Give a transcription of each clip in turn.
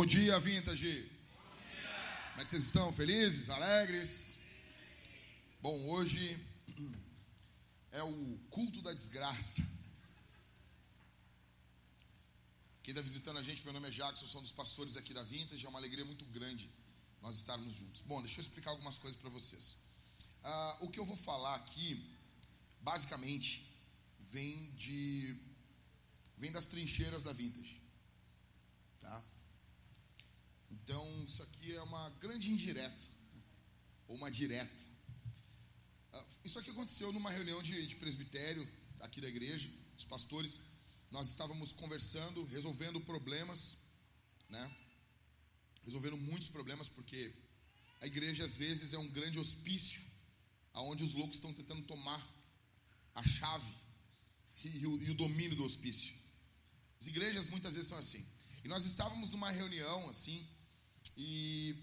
Bom dia, Vintage. Bom dia. Como é que vocês estão? Felizes? Alegres? Bom, hoje é o culto da desgraça. Quem está visitando a gente, meu nome é Jackson, sou um dos pastores aqui da Vintage. É uma alegria muito grande nós estarmos juntos. Bom, deixa eu explicar algumas coisas para vocês. Ah, o que eu vou falar aqui, basicamente, vem de vem das trincheiras da Vintage? Então, isso aqui é uma grande indireta, ou uma direta. Ah, isso aqui aconteceu numa reunião de, de presbitério aqui da igreja, os pastores. Nós estávamos conversando, resolvendo problemas, né? Resolvendo muitos problemas, porque a igreja às vezes é um grande hospício, aonde os loucos estão tentando tomar a chave e, o, e o domínio do hospício. As igrejas muitas vezes são assim. E nós estávamos numa reunião assim, e,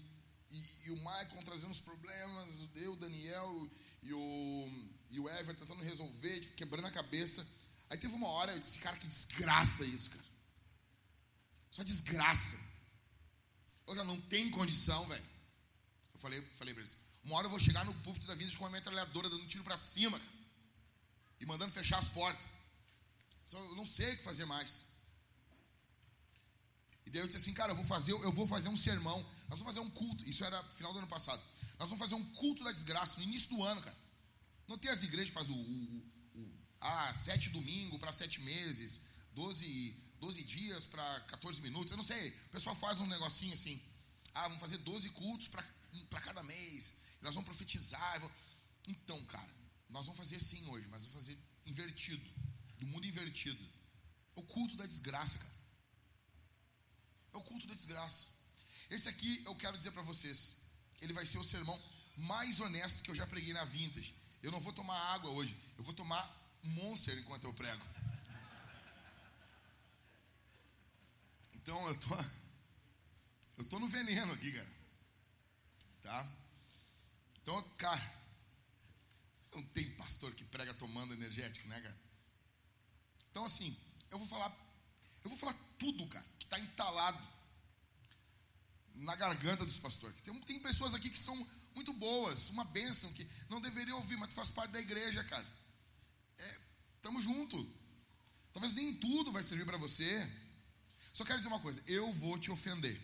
e, e o Michael trazendo os problemas, o Deu, o Daniel e o, e o Ever tentando resolver, tipo, quebrando a cabeça. Aí teve uma hora, eu disse, cara, que desgraça isso, cara. Só desgraça. Olha, não tem condição, velho. Eu falei, falei pra eles, uma hora eu vou chegar no púlpito da vida com uma metralhadora dando um tiro para cima, cara. E mandando fechar as portas. Eu não sei o que fazer mais. E daí eu disse assim, cara, eu vou fazer, eu vou fazer um sermão. Nós vamos fazer um culto. Isso era final do ano passado. Nós vamos fazer um culto da desgraça no início do ano, cara. Não tem as igrejas que fazem o, o, o, ah, sete domingos para sete meses, doze, doze dias para 14 minutos. Eu não sei. O pessoal faz um negocinho assim. Ah, vamos fazer 12 cultos para cada mês. Nós vamos profetizar. Vou... Então, cara, nós vamos fazer assim hoje, mas vamos fazer invertido. Do mundo invertido. O culto da desgraça, cara. É o culto da desgraça. Esse aqui eu quero dizer para vocês. Ele vai ser o sermão mais honesto que eu já preguei na Vintage. Eu não vou tomar água hoje. Eu vou tomar Monster enquanto eu prego. Então eu tô eu tô no veneno aqui, cara. Tá? Então, cara, não tem pastor que prega tomando energético, né, cara? Então assim, eu vou falar eu vou falar tudo, cara está entalado na garganta dos pastores. Tem, tem pessoas aqui que são muito boas, uma bênção, que não deveriam ouvir, mas tu faz parte da igreja, cara. É, junto. Talvez nem tudo vai servir para você. Só quero dizer uma coisa: eu vou te ofender.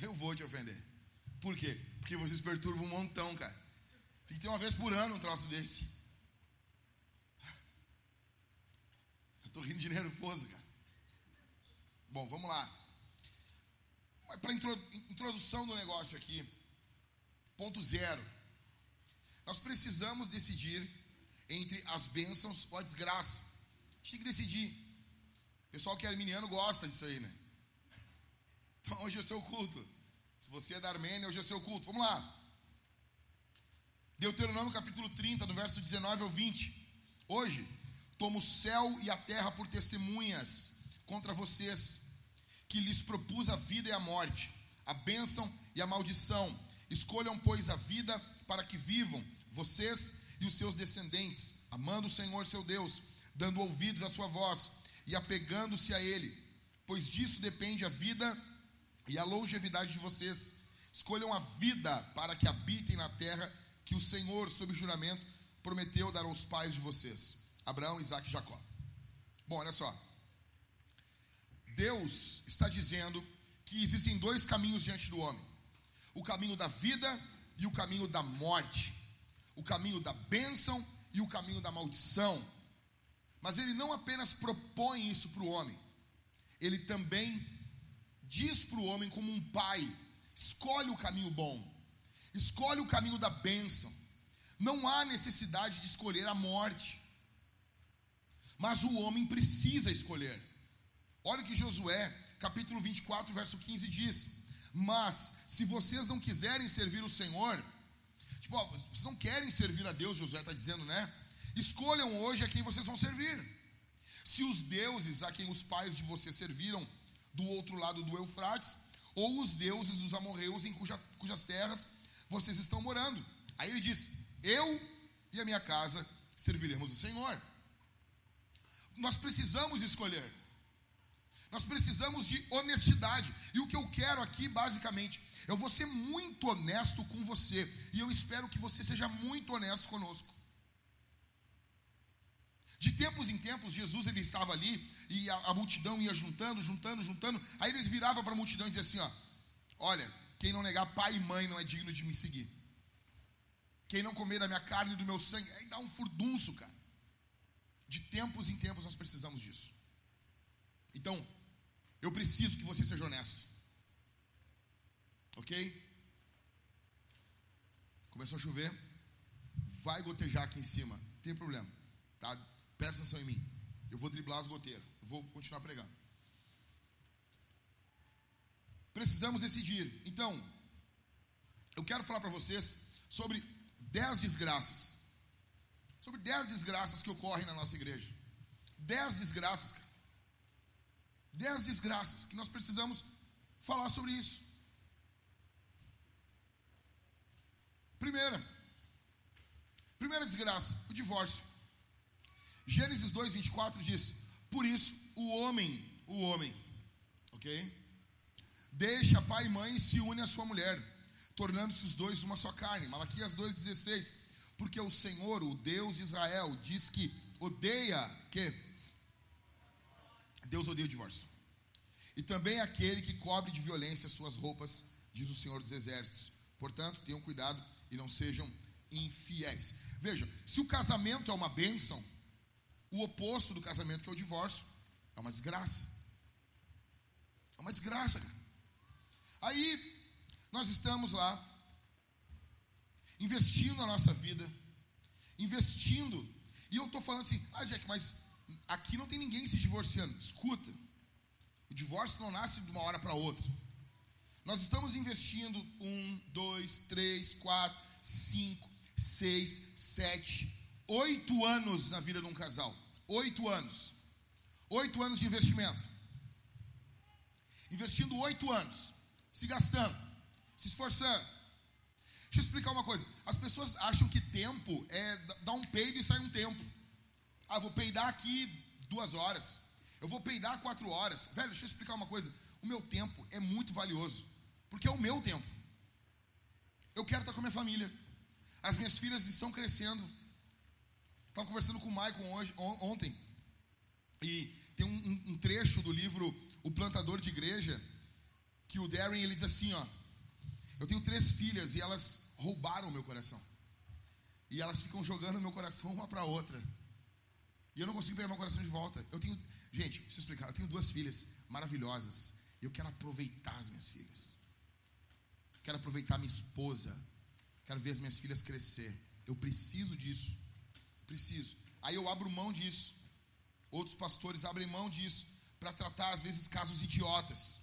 Eu vou te ofender. Por quê? Porque vocês perturbam um montão, cara. Tem que ter uma vez por ano um troço desse. Eu tô rindo de nervoso, cara. Bom, vamos lá. Para introdução do negócio aqui, ponto zero. Nós precisamos decidir entre as bênçãos ou a desgraça. A gente tem que decidir. O pessoal que é arminiano gosta disso aí, né? Então hoje é o seu culto. Se você é da Armênia, hoje é o seu culto. Vamos lá. Deuteronômio capítulo 30, do verso 19 ao 20. Hoje, tomo o céu e a terra por testemunhas contra vocês que lhes propus a vida e a morte, a bênção e a maldição. Escolham, pois, a vida para que vivam, vocês e os seus descendentes, amando o Senhor seu Deus, dando ouvidos à sua voz e apegando-se a Ele, pois disso depende a vida e a longevidade de vocês. Escolham a vida para que habitem na terra que o Senhor, sob juramento, prometeu dar aos pais de vocês: Abraão, Isaac e Jacó. Bom, olha só. Deus está dizendo que existem dois caminhos diante do homem: o caminho da vida e o caminho da morte, o caminho da bênção e o caminho da maldição. Mas ele não apenas propõe isso para o homem, ele também diz para o homem, como um pai: escolhe o caminho bom, escolhe o caminho da bênção. Não há necessidade de escolher a morte, mas o homem precisa escolher. Olha que Josué, capítulo 24, verso 15 diz: Mas se vocês não quiserem servir o Senhor, tipo, ó, vocês não querem servir a Deus, Josué está dizendo, né? Escolham hoje a quem vocês vão servir. Se os deuses a quem os pais de vocês serviram do outro lado do Eufrates, ou os deuses dos amorreus em cuja, cujas terras vocês estão morando. Aí ele diz: Eu e a minha casa serviremos o Senhor. Nós precisamos escolher. Nós precisamos de honestidade. E o que eu quero aqui, basicamente, eu vou ser muito honesto com você. E eu espero que você seja muito honesto conosco. De tempos em tempos, Jesus ele estava ali e a, a multidão ia juntando, juntando, juntando. Aí eles viravam para a multidão e diziam assim: ó, Olha, quem não negar pai e mãe não é digno de me seguir. Quem não comer da minha carne e do meu sangue, aí dá um furdunço, cara. De tempos em tempos nós precisamos disso. Então, eu preciso que você seja honesto. Ok? Começou a chover, vai gotejar aqui em cima, não tem problema, tá? Presta atenção em mim. Eu vou driblar as goteiras, eu vou continuar pregando. Precisamos decidir. Então, eu quero falar para vocês sobre dez desgraças. Sobre dez desgraças que ocorrem na nossa igreja. Dez desgraças, cara. Dez desgraças que nós precisamos falar sobre isso. Primeira, primeira desgraça, o divórcio. Gênesis 2, 24 diz: Por isso o homem, o homem, ok? Deixa pai e mãe e se une à sua mulher, tornando-se os dois uma só carne. Malaquias 2,16. Porque o Senhor, o Deus de Israel, diz que odeia que Deus odeia o divórcio. E também aquele que cobre de violência suas roupas, diz o Senhor dos Exércitos. Portanto, tenham cuidado e não sejam infiéis. Veja, se o casamento é uma bênção, o oposto do casamento, que é o divórcio, é uma desgraça. É uma desgraça. Aí, nós estamos lá, investindo a nossa vida, investindo. E eu estou falando assim, ah, Jack, mas aqui não tem ninguém se divorciando. Escuta, o divórcio não nasce de uma hora para outra. Nós estamos investindo um, dois, três, quatro, cinco, seis, sete, oito anos na vida de um casal. Oito anos. Oito anos de investimento. Investindo oito anos. Se gastando. Se esforçando. Deixa eu explicar uma coisa. As pessoas acham que tempo é dar um peido e sair um tempo. Ah, vou peidar aqui duas horas. Eu vou peidar quatro horas. Velho, deixa eu explicar uma coisa. O meu tempo é muito valioso. Porque é o meu tempo. Eu quero estar com a minha família. As minhas filhas estão crescendo. Estava conversando com o Michael hoje, ontem. E tem um, um, trecho do livro O Plantador de Igreja. Que o Darren ele diz assim: ó. Eu tenho três filhas e elas roubaram o meu coração. E elas ficam jogando meu coração uma para outra. E eu não consigo pegar meu coração de volta. Eu tenho, gente, deixa eu explicar. Eu tenho duas filhas maravilhosas. E eu quero aproveitar as minhas filhas. Quero aproveitar minha esposa. Quero ver as minhas filhas crescer. Eu preciso disso. Preciso. Aí eu abro mão disso. Outros pastores abrem mão disso para tratar às vezes casos idiotas.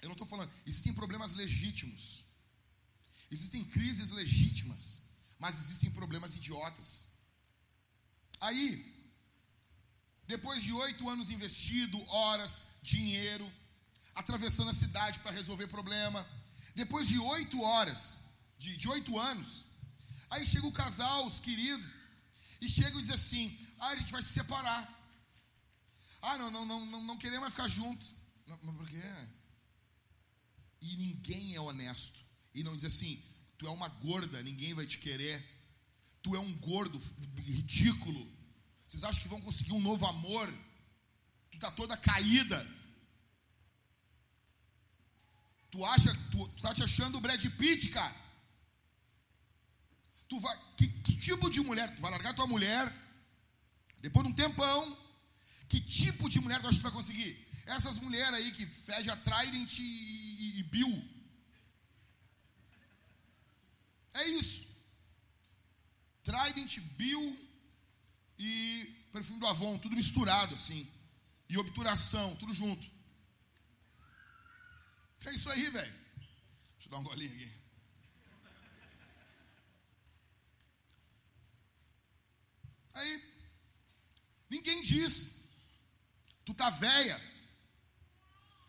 Eu não estou falando, existem problemas legítimos. Existem crises legítimas, mas existem problemas idiotas. Aí, depois de oito anos investido, horas, dinheiro, atravessando a cidade para resolver problema, depois de oito horas, de oito anos, aí chega o casal, os queridos, e chega e diz assim: ah, a gente vai se separar. Ah, não, não, não, não, não queremos mais ficar junto. Não, mas por quê? E ninguém é honesto e não diz assim: tu é uma gorda, ninguém vai te querer. Tu é um gordo ridículo. Vocês acham que vão conseguir um novo amor? Tu tá toda caída. Tu acha, tu, tu tá te achando o Brad Pitt, cara? Tu vai, que, que tipo de mulher? Tu vai largar tua mulher depois de um tempão? Que tipo de mulher tu acha que tu vai conseguir? Essas mulheres aí que fede a Trident e, e, e Bill. É isso. Trident, Bill e perfume do Avon, tudo misturado assim. E obturação, tudo junto. É isso aí, velho. Deixa eu dar um golinho aqui. Aí, ninguém diz. Tu tá velha.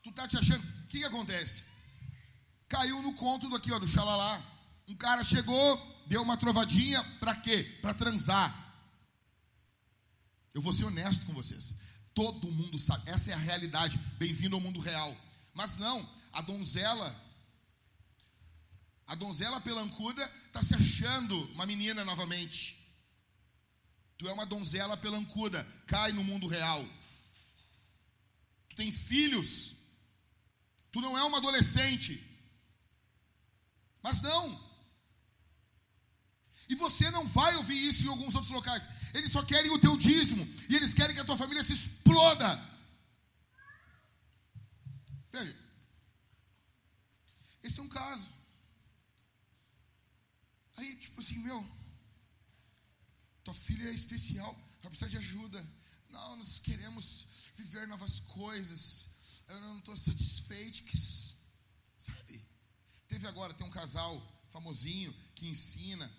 Tu tá te achando. O que, que acontece? Caiu no conto do aqui, ó, do xalalá. Um cara chegou, deu uma trovadinha, para quê? Para transar. Eu vou ser honesto com vocês. Todo mundo sabe. Essa é a realidade. Bem-vindo ao mundo real. Mas não, a donzela, a donzela pelancuda está se achando uma menina novamente. Tu é uma donzela pelancuda, cai no mundo real. Tu tem filhos. Tu não é uma adolescente. Mas não. E você não vai ouvir isso em alguns outros locais. Eles só querem o teu dízimo. E eles querem que a tua família se exploda. Veja. Esse é um caso. Aí, tipo assim, meu. Tua filha é especial. Ela precisa de ajuda. Não, nós queremos viver novas coisas. Eu não estou satisfeito. Que, sabe? Teve agora, tem um casal famosinho que ensina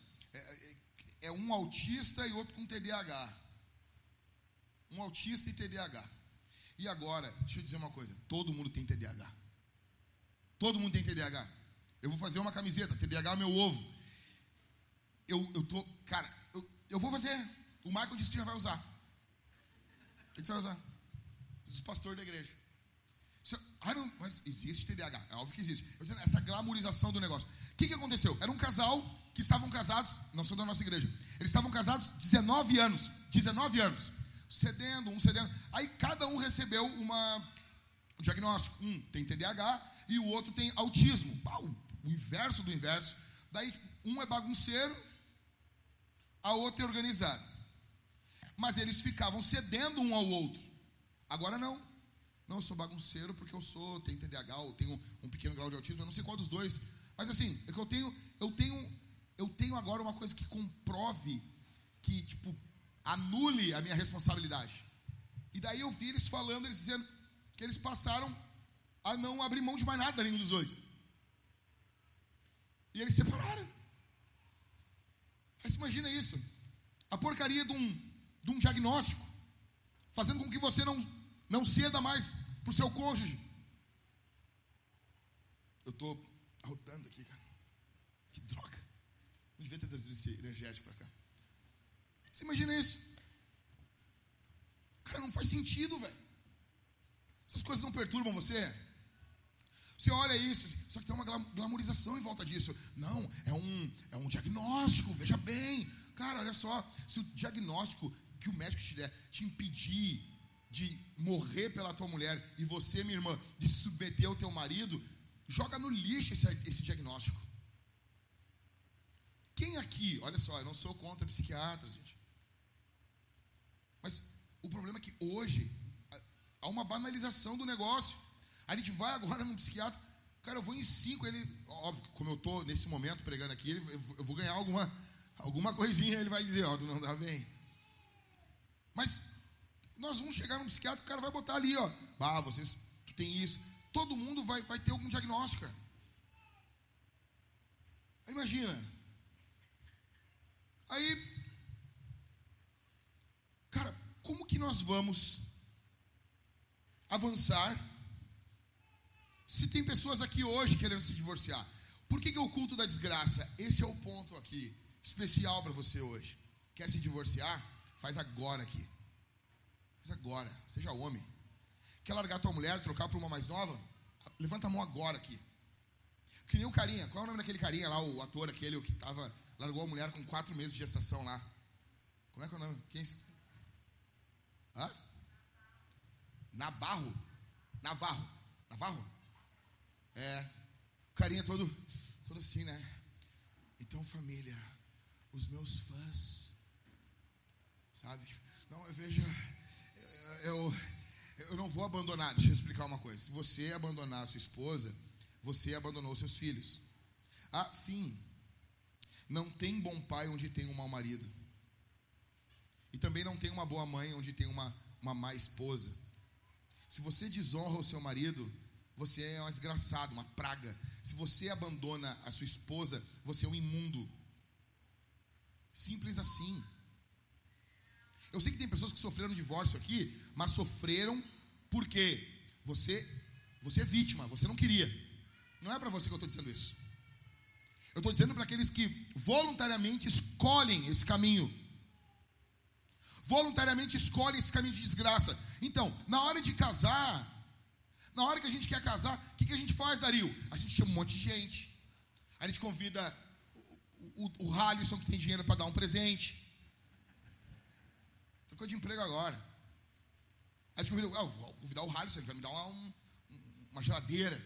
é, um autista e outro com TDAH. Um autista e TDAH. E agora, deixa eu dizer uma coisa: todo mundo tem TDAH. Todo mundo tem TDAH. Eu vou fazer uma camiseta, TDAH é meu ovo. Eu, eu tô, cara, eu, eu vou fazer. O Michael disse que já vai usar. O que você vai usar? Os pastores da igreja. Mas existe TDAH, é óbvio que existe. Eu dizendo, essa glamorização do negócio. O que, que aconteceu? Era um casal que estavam casados, não são da nossa igreja, eles estavam casados 19 anos, 19 anos, cedendo, um cedendo. Aí cada um recebeu uma, um diagnóstico. Um tem TDAH e o outro tem autismo. o inverso do inverso. Daí, tipo, um é bagunceiro, a outra é organizada. Mas eles ficavam cedendo um ao outro. Agora não. Não, eu sou bagunceiro porque eu sou, tenho TDAH, ou tenho um pequeno grau de autismo, eu não sei qual dos dois. Mas assim, é que eu tenho, eu tenho, eu tenho agora uma coisa que comprove, que tipo, anule a minha responsabilidade. E daí eu vi eles falando, eles dizendo que eles passaram a não abrir mão de mais nada nenhum dos dois. E eles separaram. Mas imagina isso. A porcaria de um, de um diagnóstico, fazendo com que você não não ceda mais para o seu cônjuge. Eu estou arrotando aqui, cara. Que droga. Não devia ter trazido esse energético para cá. Você imagina isso? Cara, não faz sentido, velho. Essas coisas não perturbam você? Você olha isso, só que tem uma glamorização em volta disso. Não, é um, é um diagnóstico, veja bem. Cara, olha só, se o diagnóstico que o médico te der te impedir de morrer pela tua mulher e você, minha irmã, de submeter o teu marido, joga no lixo esse, esse diagnóstico. Quem aqui, olha só, eu não sou contra psiquiatras, gente. Mas o problema é que hoje há uma banalização do negócio. A gente vai agora num psiquiatra, cara, eu vou em cinco, ele, óbvio, como eu estou nesse momento pregando aqui, ele, eu vou ganhar alguma, alguma coisinha, ele vai dizer, ó, oh, não dá bem. Mas nós vamos chegar num psiquiatra, o cara vai botar ali, ó. Ah, vocês tu tem isso. Todo mundo vai, vai ter algum diagnóstico. Cara. Imagina. Aí, cara, como que nós vamos avançar se tem pessoas aqui hoje querendo se divorciar? Por que, que é o culto da desgraça? Esse é o ponto aqui, especial para você hoje. Quer se divorciar? Faz agora aqui. Mas agora, seja homem. Quer largar tua mulher, trocar por uma mais nova? Levanta a mão agora aqui. Que nem o carinha. Qual é o nome daquele carinha lá, o ator aquele que tava, largou a mulher com quatro meses de gestação lá? Como é que é o nome? Quem? Hã? Nabarro. Navarro. Navarro? É. O carinha todo, todo assim, né? Então, família, os meus fãs, sabe? Não, eu vejo eu, eu não vou abandonar. Deixa eu explicar uma coisa. Se você abandonar a sua esposa, você abandonou seus filhos. Ah, fim. Não tem bom pai onde tem um mau marido. E também não tem uma boa mãe onde tem uma, uma má esposa. Se você desonra o seu marido, você é um desgraçado, uma praga. Se você abandona a sua esposa, você é um imundo. Simples assim. Eu sei que tem pessoas que sofreram divórcio aqui, mas sofreram porque você, você é vítima, você não queria. Não é para você que eu estou dizendo isso. Eu estou dizendo para aqueles que voluntariamente escolhem esse caminho. voluntariamente escolhem esse caminho de desgraça. Então, na hora de casar, na hora que a gente quer casar, o que, que a gente faz, Dario? A gente chama um monte de gente. A gente convida o, o, o Halisson, que tem dinheiro para dar um presente. Trocou de emprego agora. A gente convida, ah, vou convidar o Halisson, ele vai me dar uma, um, uma geladeira.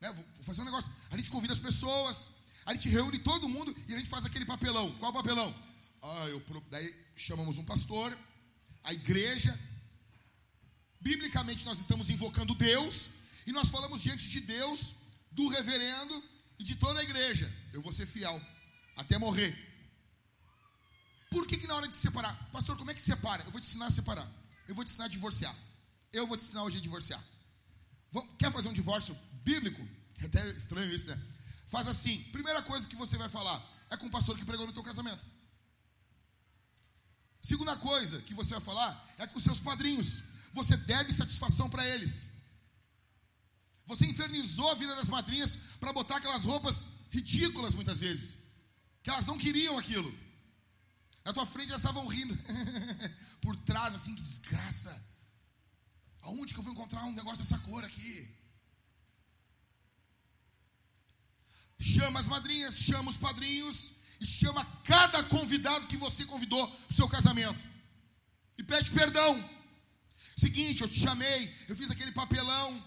Né? Vou fazer um negócio. A gente convida as pessoas, a gente reúne todo mundo e a gente faz aquele papelão. Qual o papelão? Ah, eu, daí chamamos um pastor, a igreja, Biblicamente, nós estamos invocando Deus e nós falamos diante de Deus, do reverendo e de toda a igreja: eu vou ser fiel até morrer. Por que, que na hora de separar, pastor, como é que separa? Eu vou te ensinar a separar. Eu vou te ensinar a divorciar. Eu vou te ensinar hoje a divorciar. Quer fazer um divórcio bíblico? É até estranho isso, né? Faz assim: primeira coisa que você vai falar é com o pastor que pregou no teu casamento. Segunda coisa que você vai falar é com os seus padrinhos você deve satisfação para eles. Você infernizou a vida das madrinhas para botar aquelas roupas ridículas muitas vezes, que elas não queriam aquilo. Na tua frente elas estavam rindo, por trás assim, que desgraça. Aonde que eu vou encontrar um negócio dessa cor aqui? Chama as madrinhas, chama os padrinhos e chama cada convidado que você convidou para o seu casamento. E pede perdão. Seguinte, eu te chamei, eu fiz aquele papelão.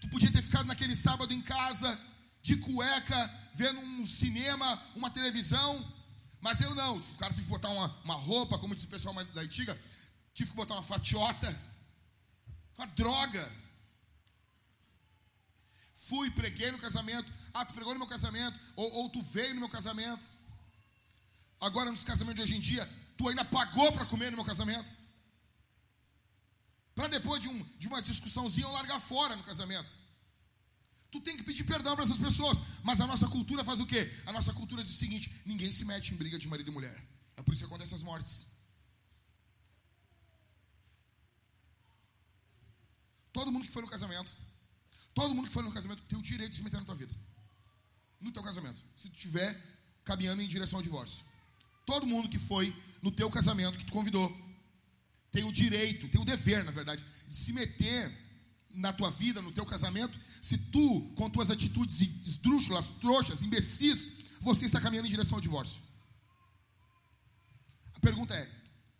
Tu podia ter ficado naquele sábado em casa, de cueca, vendo um cinema, uma televisão. Mas eu não. O cara teve que botar uma, uma roupa, como disse o pessoal mais da antiga, tive que botar uma fatiota. Uma droga. Fui, preguei no casamento. Ah, tu pregou no meu casamento. Ou, ou tu veio no meu casamento. Agora, nos casamentos de hoje em dia, tu ainda pagou para comer no meu casamento. Para depois de, um, de uma discussãozinha eu largar fora no casamento. Tu tem que pedir perdão para essas pessoas. Mas a nossa cultura faz o quê? A nossa cultura diz o seguinte: ninguém se mete em briga de marido e mulher. É por isso que acontecem as mortes. Todo mundo que foi no casamento, todo mundo que foi no casamento tem o direito de se meter na tua vida. No teu casamento. Se tu estiver caminhando em direção ao divórcio. Todo mundo que foi no teu casamento, que tu convidou, tem o direito, tem o dever, na verdade, de se meter na tua vida, no teu casamento, se tu, com tuas atitudes esdrúxulas, trouxas, imbecis, você está caminhando em direção ao divórcio. A pergunta é: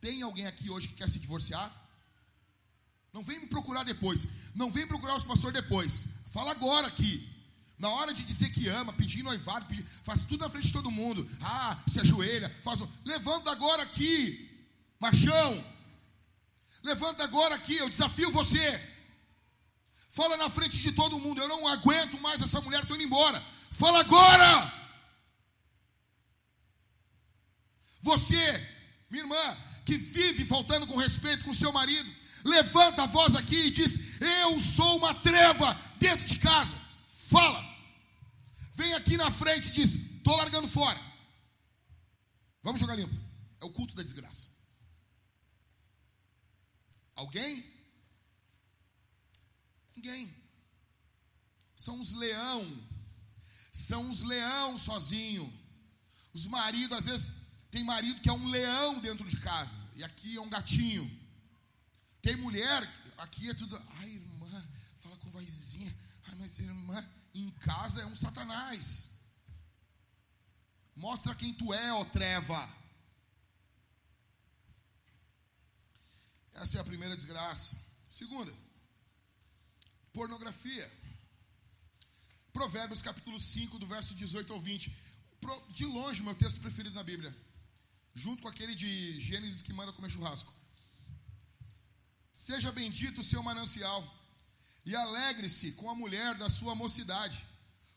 tem alguém aqui hoje que quer se divorciar? Não vem me procurar depois. Não vem procurar os pastores depois. Fala agora aqui. Na hora de dizer que ama, pedir noivado, pedir, faz tudo na frente de todo mundo. Ah, se ajoelha, faz. Levanta agora aqui, machão. Levanta agora aqui, eu desafio você. Fala na frente de todo mundo. Eu não aguento mais essa mulher, estou indo embora. Fala agora. Você, minha irmã, que vive faltando com respeito com seu marido, levanta a voz aqui e diz: Eu sou uma treva dentro de casa. Fala. Vem aqui na frente e diz: Estou largando fora. Vamos jogar limpo. É o culto da desgraça. Alguém? Ninguém. São os leão. São os leão sozinho. Os maridos, às vezes, tem marido que é um leão dentro de casa. E aqui é um gatinho. Tem mulher, aqui é tudo. Ai, irmã, fala com vozinha. Ai, mas irmã, em casa é um satanás. Mostra quem tu é, ó treva. Essa é a primeira desgraça. Segunda, pornografia. Provérbios capítulo 5, do verso 18 ao 20. De longe, meu texto preferido na Bíblia. Junto com aquele de Gênesis que manda comer churrasco. Seja bendito o seu manancial, e alegre-se com a mulher da sua mocidade,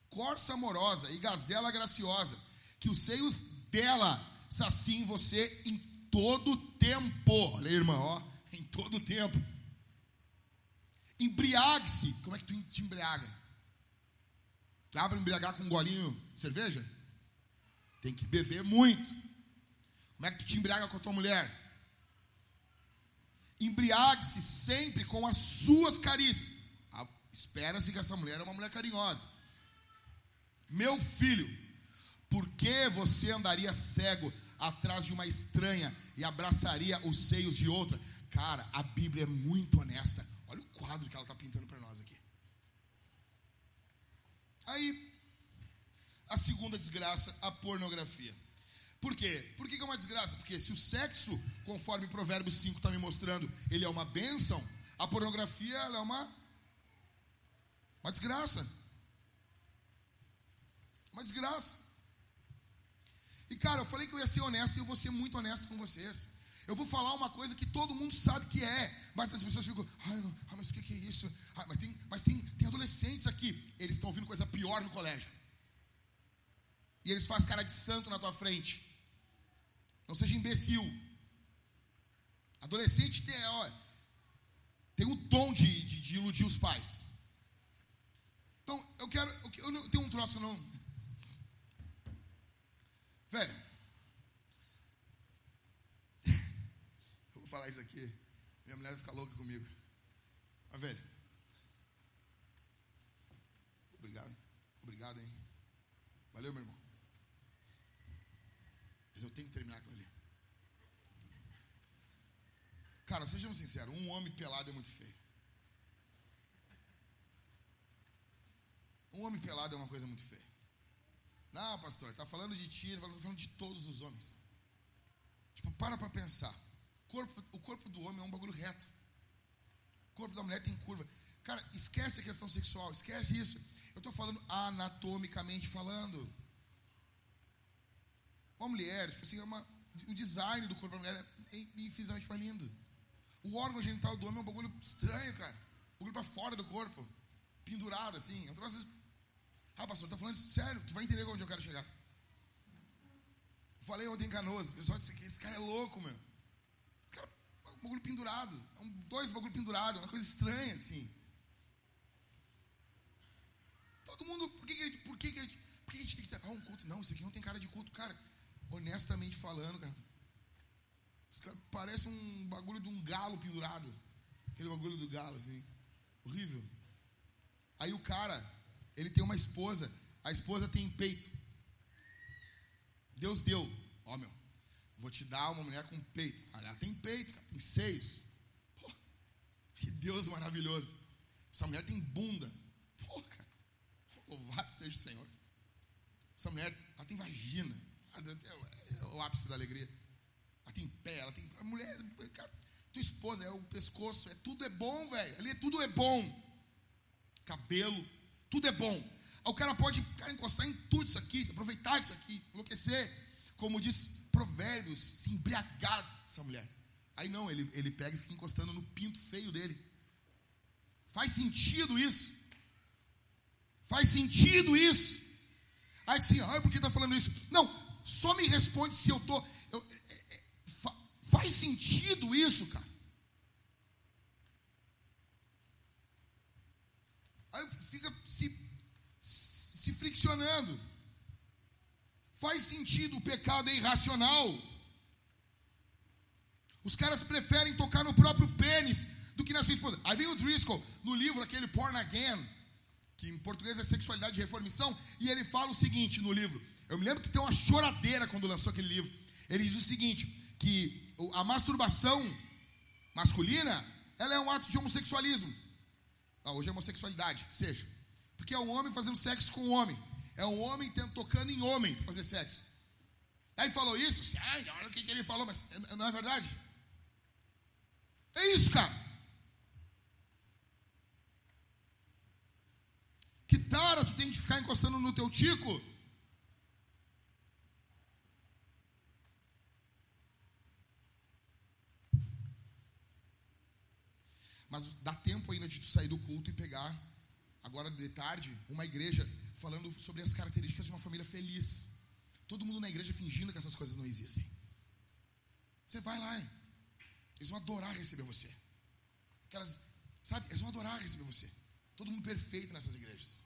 corça amorosa e gazela graciosa, que os seios dela saciem você em todo tempo. Olha aí, irmão, ó em todo tempo. Embriague-se. Como é que tu te embriaga? Dá para embriagar com um golinho de cerveja? Tem que beber muito. Como é que tu te embriaga com a tua mulher? Embriague-se sempre com as suas carícias. Espera-se que essa mulher é uma mulher carinhosa. Meu filho, por que você andaria cego atrás de uma estranha e abraçaria os seios de outra. Cara, a Bíblia é muito honesta. Quadro que ela está pintando para nós aqui. Aí, a segunda desgraça, a pornografia. Por quê? Por que é uma desgraça? Porque se o sexo, conforme Provérbios 5 está me mostrando, ele é uma bênção, a pornografia é uma, uma desgraça. Uma desgraça. E cara, eu falei que eu ia ser honesto e eu vou ser muito honesto com vocês. Eu vou falar uma coisa que todo mundo sabe que é, mas as pessoas ficam, ai, ah, mas o que é isso? Ah, mas tem, mas tem, tem adolescentes aqui, eles estão ouvindo coisa pior no colégio. E eles fazem cara de santo na tua frente. Não seja imbecil. Adolescente tem, ó, tem o dom de, de, de, iludir os pais. Então, eu quero. Eu, eu tenho um troço que eu não. Velho. Vou falar isso aqui. Minha mulher vai ficar louca comigo. Mas, velho. Obrigado. Obrigado, hein? Valeu, meu irmão. Mas eu tenho que terminar com ele. Cara, sejamos sinceros, um homem pelado é muito feio. Um homem pelado é uma coisa muito feia. Não, pastor, está falando de ti, está falando de todos os homens. Tipo, para para pensar. O corpo, o corpo do homem é um bagulho reto. O corpo da mulher tem curva. Cara, esquece a questão sexual, esquece isso. Eu estou falando anatomicamente falando. Uma mulher, tipo assim, é uma, o design do corpo da mulher é infinitamente mais lindo. O órgão genital do homem é um bagulho estranho, cara. Um bagulho para fora do corpo. Pendurado, assim. É um. Ah, pastor, tá falando isso? Sério? Tu vai entender onde eu quero chegar. Falei ontem em Canoas. O pessoal disse que esse cara é louco, meu. Cara, um bagulho pendurado. É dois bagulho pendurado. Uma coisa estranha, assim. Todo mundo. Por que, que, por que, que, por que a gente tem que ter. Ah, um culto? Não, isso aqui não tem cara de culto. Cara, honestamente falando, cara Parece um bagulho de um galo pendurado. Aquele bagulho do galo, assim. Horrível. Aí o cara, ele tem uma esposa. A esposa tem peito. Deus deu. Ó, meu. Vou te dar uma mulher com peito. Ela tem peito, cara, tem seios. Pô, que Deus maravilhoso. Essa mulher tem bunda. Pô, cara. Louvado seja o Senhor. Essa mulher, ela tem vagina. É o ápice da alegria ela tem pé, ela tem. A mulher, cara, tua esposa, é o pescoço, é tudo é bom, velho. Ali tudo é bom. Cabelo, tudo é bom. O cara pode cara, encostar em tudo isso aqui, aproveitar disso aqui, enlouquecer. Como diz Provérbios, se embriagar dessa mulher. Aí não, ele, ele pega e fica encostando no pinto feio dele. Faz sentido isso? Faz sentido isso? Aí assim, ah, por que está falando isso? Não, só me responde se eu estou. Faz sentido isso, cara? Aí fica se, se friccionando. Faz sentido, o pecado é irracional. Os caras preferem tocar no próprio pênis do que na sua esposa. Aí vem o Driscoll, no livro aquele Porn Again, que em português é sexualidade de reformição, e ele fala o seguinte no livro. Eu me lembro que tem uma choradeira quando lançou aquele livro. Ele diz o seguinte: que a masturbação masculina, ela é um ato de homossexualismo. Ah, hoje é homossexualidade, seja. Porque é um homem fazendo sexo com um homem. É um homem tocando em homem para fazer sexo. Aí falou isso, ai, olha o que, que ele falou, mas é, não é verdade? É isso, cara. Que tara tu tem de ficar encostando no teu tico? Mas dá tempo ainda de tu sair do culto e pegar, agora de tarde, uma igreja falando sobre as características de uma família feliz. Todo mundo na igreja fingindo que essas coisas não existem. Você vai lá, eles vão adorar receber você. Aquelas, sabe, eles vão adorar receber você. Todo mundo perfeito nessas igrejas.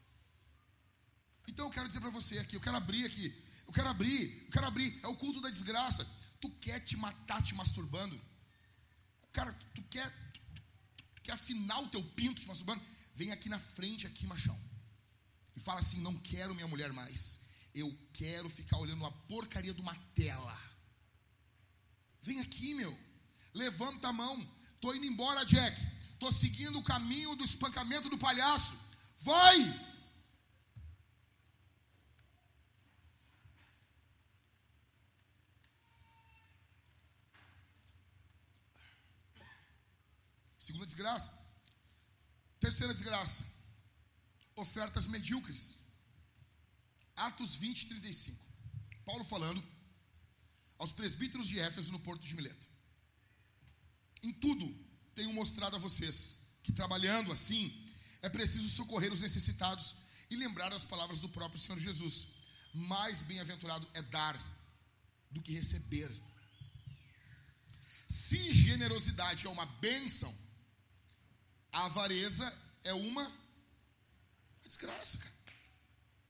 Então eu quero dizer para você aqui, eu quero abrir aqui, eu quero abrir, eu quero abrir, é o culto da desgraça. Tu quer te matar te masturbando? Cara, tu quer quer afinar o teu pinto te masturbando, vem aqui na frente, aqui, machão. E fala assim: não quero minha mulher mais. Eu quero ficar olhando a porcaria de uma tela. Vem aqui, meu. Levanta a mão. Tô indo embora, Jack. Tô seguindo o caminho do espancamento do palhaço. Vai! Segunda desgraça. Terceira desgraça. Ofertas medíocres. Atos 20, 35. Paulo falando aos presbíteros de Éfeso no porto de Mileto. Em tudo tenho mostrado a vocês que trabalhando assim é preciso socorrer os necessitados e lembrar as palavras do próprio Senhor Jesus. Mais bem-aventurado é dar do que receber. Se generosidade é uma bênção, a avareza é uma desgraça, cara.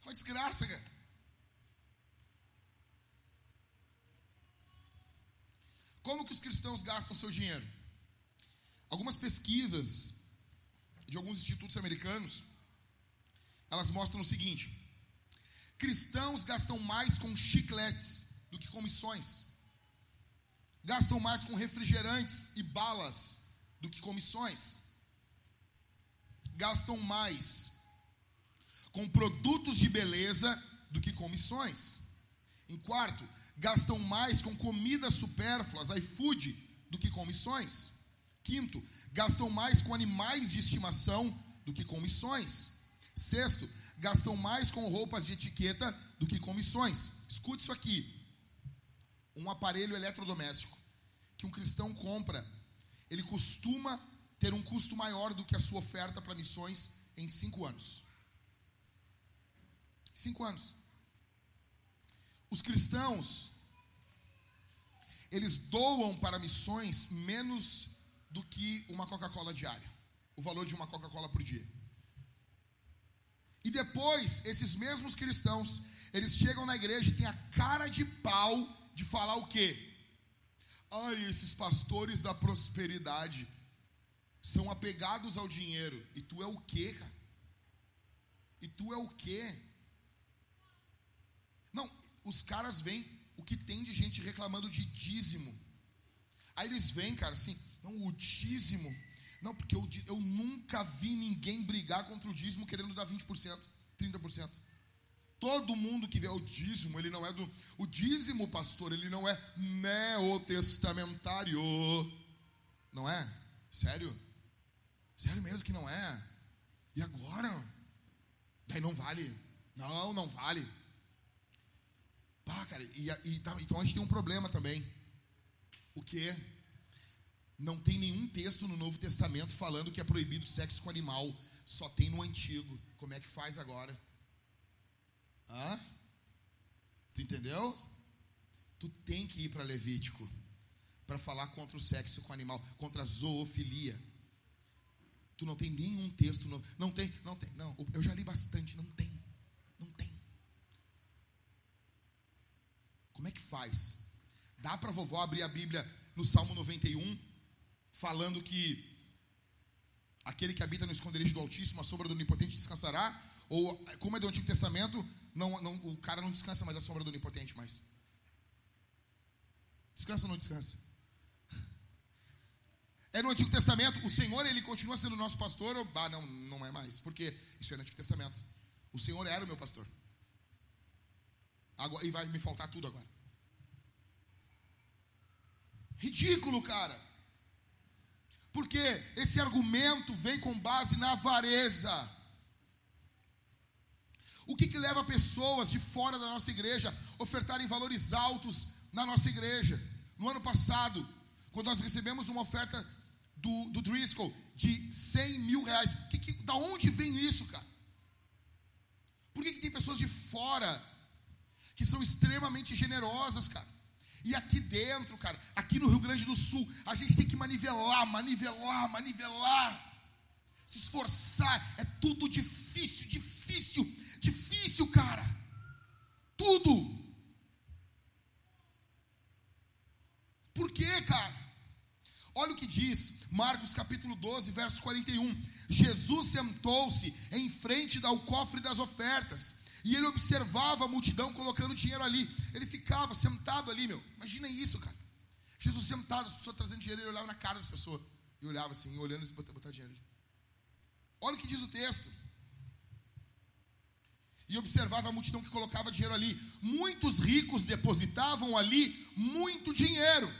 Uma desgraça, cara. Como que os cristãos gastam seu dinheiro? Algumas pesquisas de alguns institutos americanos, elas mostram o seguinte: cristãos gastam mais com chicletes do que com missões. Gastam mais com refrigerantes e balas do que com missões gastam mais com produtos de beleza do que com missões. Em quarto, gastam mais com comidas supérfluas, iFood, do que com missões. Quinto, gastam mais com animais de estimação do que com missões. Sexto, gastam mais com roupas de etiqueta do que com missões. Escute isso aqui: um aparelho eletrodoméstico que um cristão compra, ele costuma ter um custo maior do que a sua oferta para missões em cinco anos. Cinco anos. Os cristãos, eles doam para missões menos do que uma Coca-Cola diária. O valor de uma Coca-Cola por dia. E depois, esses mesmos cristãos, eles chegam na igreja e têm a cara de pau de falar o quê? Ai, esses pastores da prosperidade são apegados ao dinheiro. E tu é o quê, cara? E tu é o quê? Não, os caras vêm, o que tem de gente reclamando de dízimo. Aí eles vêm, cara, assim, não, o dízimo. Não, porque eu, eu nunca vi ninguém brigar contra o dízimo querendo dar 20%, 30%. Todo mundo que vê o dízimo, ele não é do. O dízimo, pastor, ele não é neotestamentário. Não é? Sério? Sério mesmo que não é? E agora? Daí não vale. Não, não vale. Pá, cara, e, e, tá, então a gente tem um problema também. O que? Não tem nenhum texto no Novo Testamento falando que é proibido sexo com animal. Só tem no Antigo. Como é que faz agora? Hã? Tu entendeu? Tu tem que ir para Levítico para falar contra o sexo com animal, contra a zoofilia. Tu não tem nenhum texto, não, não tem, não tem, não. Eu já li bastante, não tem, não tem. Como é que faz? Dá para vovó abrir a Bíblia no Salmo 91, falando que aquele que habita no esconderijo do Altíssimo, a sombra do Onipotente descansará? Ou, como é do Antigo Testamento, não, não, o cara não descansa mais a sombra do Onipotente mais. Descansa ou não descansa? É no Antigo Testamento, o Senhor ele continua sendo nosso pastor ou ah, não, não é mais? Porque isso é no Antigo Testamento. O Senhor era o meu pastor. Agora, e vai me faltar tudo agora. Ridículo, cara. Porque esse argumento vem com base na avareza. O que, que leva pessoas de fora da nossa igreja a ofertarem valores altos na nossa igreja? No ano passado, quando nós recebemos uma oferta do, do Driscoll de 100 mil reais. Que, que, da onde vem isso, cara? Por que, que tem pessoas de fora que são extremamente generosas, cara? E aqui dentro, cara, aqui no Rio Grande do Sul, a gente tem que manivelar, manivelar, manivelar. Se esforçar, é tudo difícil, difícil, difícil, cara. Tudo. Por quê, cara? Olha o que diz Marcos capítulo 12, verso 41. Jesus sentou-se em frente ao cofre das ofertas. E ele observava a multidão colocando dinheiro ali. Ele ficava sentado ali, meu. Imagina isso, cara. Jesus sentado, as pessoas trazendo dinheiro, ele olhava na cara das pessoas. E olhava assim, olhando e botar, botar dinheiro ali. Olha o que diz o texto. E observava a multidão que colocava dinheiro ali. Muitos ricos depositavam ali muito dinheiro.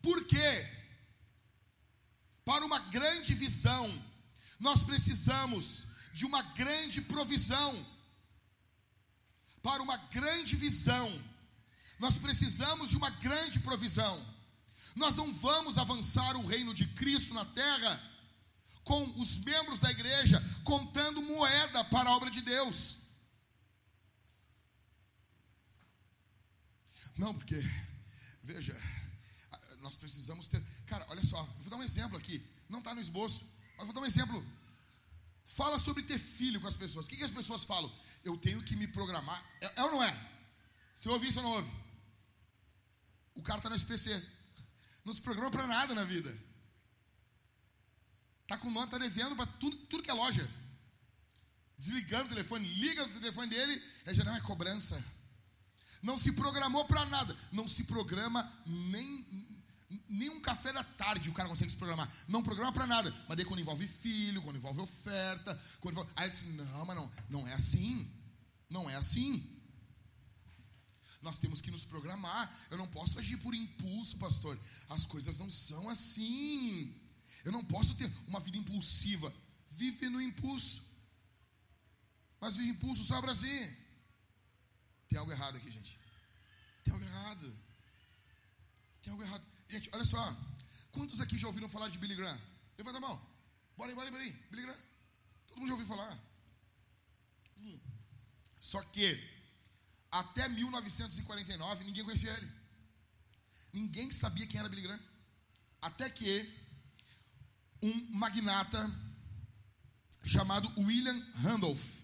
Por quê? Para uma grande visão, nós precisamos de uma grande provisão. Para uma grande visão, nós precisamos de uma grande provisão. Nós não vamos avançar o reino de Cristo na terra com os membros da igreja contando moeda para a obra de Deus. Não, porque, veja, nós precisamos ter. Cara, olha só, vou dar um exemplo aqui. Não está no esboço, mas vou dar um exemplo. Fala sobre ter filho com as pessoas. O que, que as pessoas falam? Eu tenho que me programar. É, é ou não é? Você ouve isso ou não ouve? O cara está no SPC. Não se programa para nada na vida. Está com nome, está devendo para tudo, tudo que é loja. Desligando o telefone, liga o telefone dele, é já não é cobrança. Não se programou para nada. Não se programa nem, nem um café da tarde o cara consegue se programar. Não programa para nada. Mas daí quando envolve filho, quando envolve oferta, quando envolve... Aí eu disse, não, mas não, não é assim. Não é assim. Nós temos que nos programar. Eu não posso agir por impulso, pastor. As coisas não são assim. Eu não posso ter uma vida impulsiva. Vive no impulso. Mas o impulso sobra assim. Tem algo errado aqui, gente. Tem algo errado. Tem algo errado. Gente, olha só. Quantos aqui já ouviram falar de Billy Graham? Levanta a mão. Bora aí, bora aí, bora aí. Billy Graham. Todo mundo já ouviu falar. Hum. Só que até 1949, ninguém conhecia ele. Ninguém sabia quem era Billy Graham. Até que um magnata chamado William Randolph,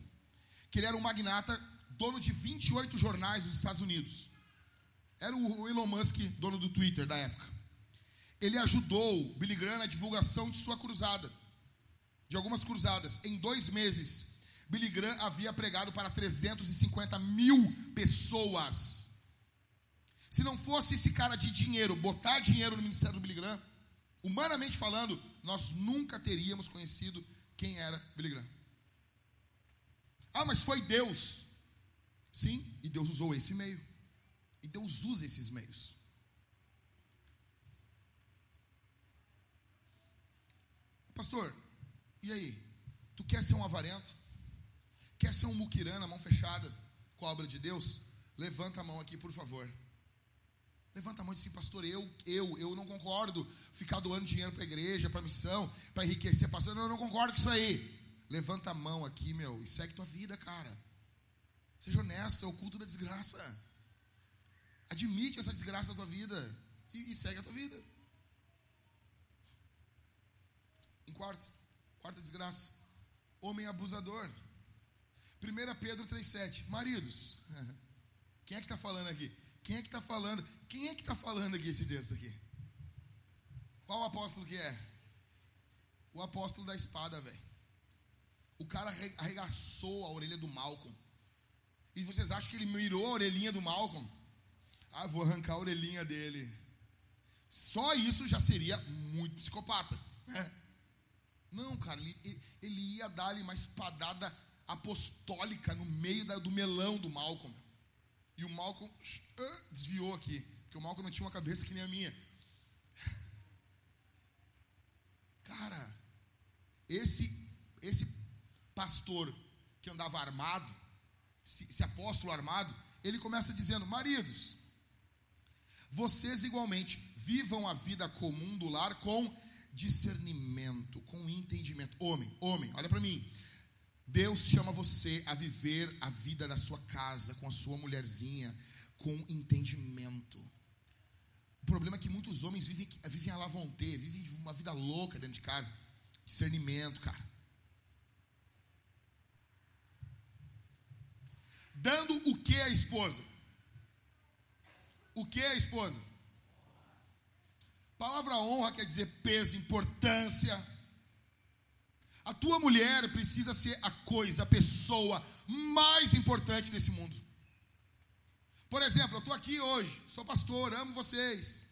que ele era um magnata, dono de 28 jornais dos Estados Unidos. Era o Elon Musk, dono do Twitter da época. Ele ajudou Billy Graham na divulgação de sua cruzada, de algumas cruzadas. Em dois meses, Billy Graham havia pregado para 350 mil pessoas. Se não fosse esse cara de dinheiro, botar dinheiro no ministério do Billy Graham, humanamente falando, nós nunca teríamos conhecido quem era Billy Graham. Ah, mas foi Deus. Sim, e Deus usou esse meio. E Deus usa esses meios. Pastor, e aí? Tu quer ser um avarento? Quer ser um muquirana, mão fechada, com a obra de Deus? Levanta a mão aqui, por favor. Levanta a mão e diz assim, pastor, eu, eu, eu não concordo ficar doando dinheiro para a igreja, para a missão, para enriquecer, pastor, eu não concordo com isso aí. Levanta a mão aqui, meu, e segue tua vida, cara. Seja honesto, é o culto da desgraça. Admite essa desgraça da tua vida e, e segue a tua vida. Em quarto, quarta desgraça, homem abusador. 1 Pedro 3,7. Maridos, quem é que está falando aqui? Quem é que está falando? Quem é que está falando aqui esse texto aqui? Qual apóstolo que é? O apóstolo da espada, velho. O cara arregaçou a orelha do Malcolm. E vocês acham que ele mirou a orelhinha do Malcolm? Ah, vou arrancar a orelhinha dele. Só isso já seria muito psicopata. Né? Não, cara, ele, ele ia dar-lhe uma espadada apostólica no meio da, do melão do Malcolm. E o Malcolm desviou aqui, porque o Malcolm não tinha uma cabeça que nem a minha. Cara, esse, esse pastor que andava armado, esse, esse apóstolo armado, ele começa dizendo: Maridos, vocês igualmente vivam a vida comum do lar com discernimento, com entendimento. Homem, homem, olha para mim. Deus chama você a viver a vida da sua casa, com a sua mulherzinha, com entendimento. O problema é que muitos homens vivem, vivem a lavonte, vivem uma vida louca dentro de casa. Discernimento, cara. Dando o que à esposa? O que à esposa? Palavra honra quer dizer peso, importância a tua mulher precisa ser a coisa, a pessoa mais importante desse mundo. Por exemplo, eu estou aqui hoje, sou pastor, amo vocês.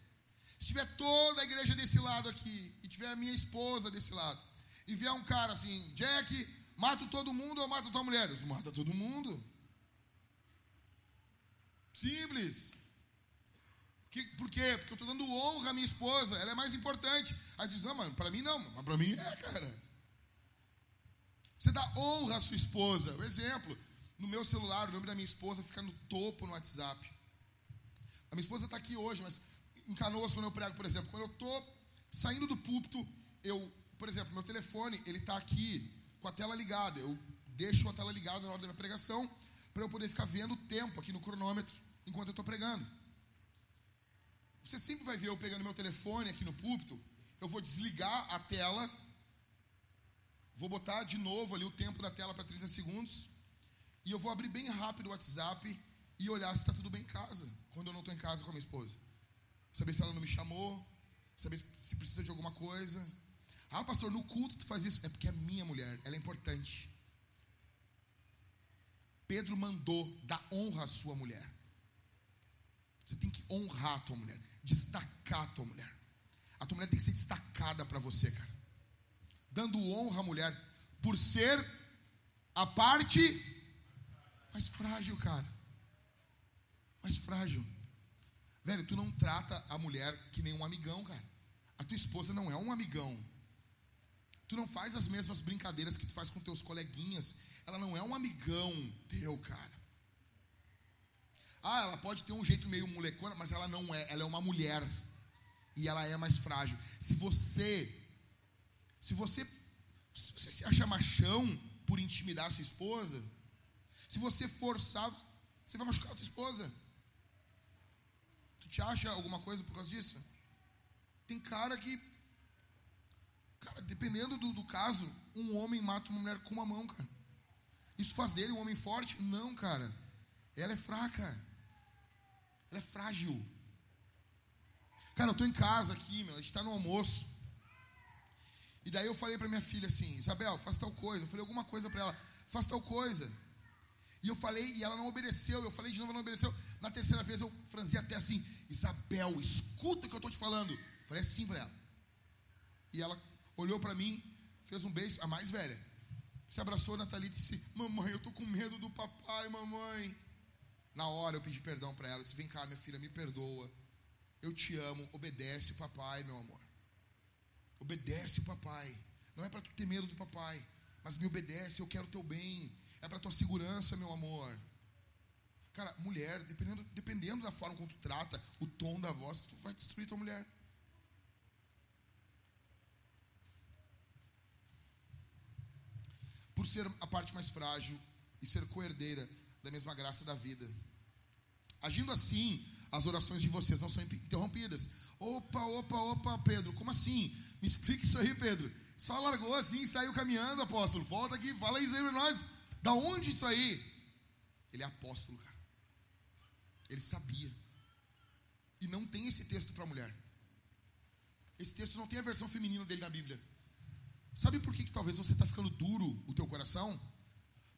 Se tiver toda a igreja desse lado aqui, e tiver a minha esposa desse lado, e vier um cara assim, Jack, mato todo mundo ou mato tua mulher? Eu mata todo mundo. Simples. Que, por quê? Porque eu estou dando honra à minha esposa, ela é mais importante. Aí diz, não, mano, para mim não, mas para mim é, cara. Você dá honra à sua esposa. Um exemplo, no meu celular, o nome da minha esposa fica no topo no WhatsApp. A minha esposa está aqui hoje, mas em Canoas, quando eu prego, por exemplo, quando eu estou saindo do púlpito, eu, por exemplo, meu telefone, ele está aqui com a tela ligada. Eu deixo a tela ligada na hora da pregação para eu poder ficar vendo o tempo aqui no cronômetro enquanto eu estou pregando. Você sempre vai ver eu pegando meu telefone aqui no púlpito. Eu vou desligar a tela. Vou botar de novo ali o tempo da tela para 30 segundos. E eu vou abrir bem rápido o WhatsApp e olhar se está tudo bem em casa. Quando eu não estou em casa com a minha esposa. Saber se ela não me chamou. Saber se precisa de alguma coisa. Ah, pastor, no culto tu faz isso. É porque é minha mulher. Ela é importante. Pedro mandou dar honra à sua mulher. Você tem que honrar a tua mulher destacar a tua mulher. A tua mulher tem que ser destacada para você, cara. Dando honra à mulher por ser a parte mais frágil, cara. Mais frágil. Velho, tu não trata a mulher que nem um amigão, cara. A tua esposa não é um amigão. Tu não faz as mesmas brincadeiras que tu faz com teus coleguinhas. Ela não é um amigão teu, cara. Ah, ela pode ter um jeito meio molecona, mas ela não é. Ela é uma mulher. E ela é mais frágil. Se você. Se você. Se você se acha machão por intimidar a sua esposa. Se você forçar. Você vai machucar a tua esposa. Tu te acha alguma coisa por causa disso? Tem cara que. Cara, dependendo do, do caso, um homem mata uma mulher com uma mão, cara. Isso faz dele um homem forte? Não, cara. Ela é fraca. Ela é frágil. Cara, eu estou em casa aqui, meu, a gente está no almoço. E daí eu falei para minha filha assim, Isabel, faz tal coisa. Eu falei alguma coisa para ela, faz tal coisa. E eu falei, e ela não obedeceu. Eu falei de novo, ela não obedeceu. Na terceira vez eu franzi até assim, Isabel, escuta o que eu estou te falando. Eu falei assim para ela. E ela olhou para mim, fez um beijo, a mais velha. Se abraçou na Thalita e disse: Mamãe, eu estou com medo do papai, mamãe. Na hora eu pedi perdão para ela. Disse: Vem cá, minha filha, me perdoa. Eu te amo. Obedece o papai, meu amor. Obedece o papai. Não é para tu ter medo do papai, mas me obedece. Eu quero o teu bem. É para tua segurança, meu amor. Cara, mulher, dependendo, dependendo da forma como tu trata, o tom da voz, tu vai destruir tua mulher. Por ser a parte mais frágil e ser coerdeira da mesma graça da vida. Agindo assim, as orações de vocês não são interrompidas. Opa, opa, opa, Pedro, como assim? Me explica isso aí, Pedro. Só largou assim e saiu caminhando, apóstolo. Volta aqui, fala isso aí para nós. Da onde isso aí? Ele é apóstolo, cara. Ele sabia. E não tem esse texto para mulher. Esse texto não tem a versão feminina dele na Bíblia. Sabe por que, que talvez você está ficando duro o teu coração?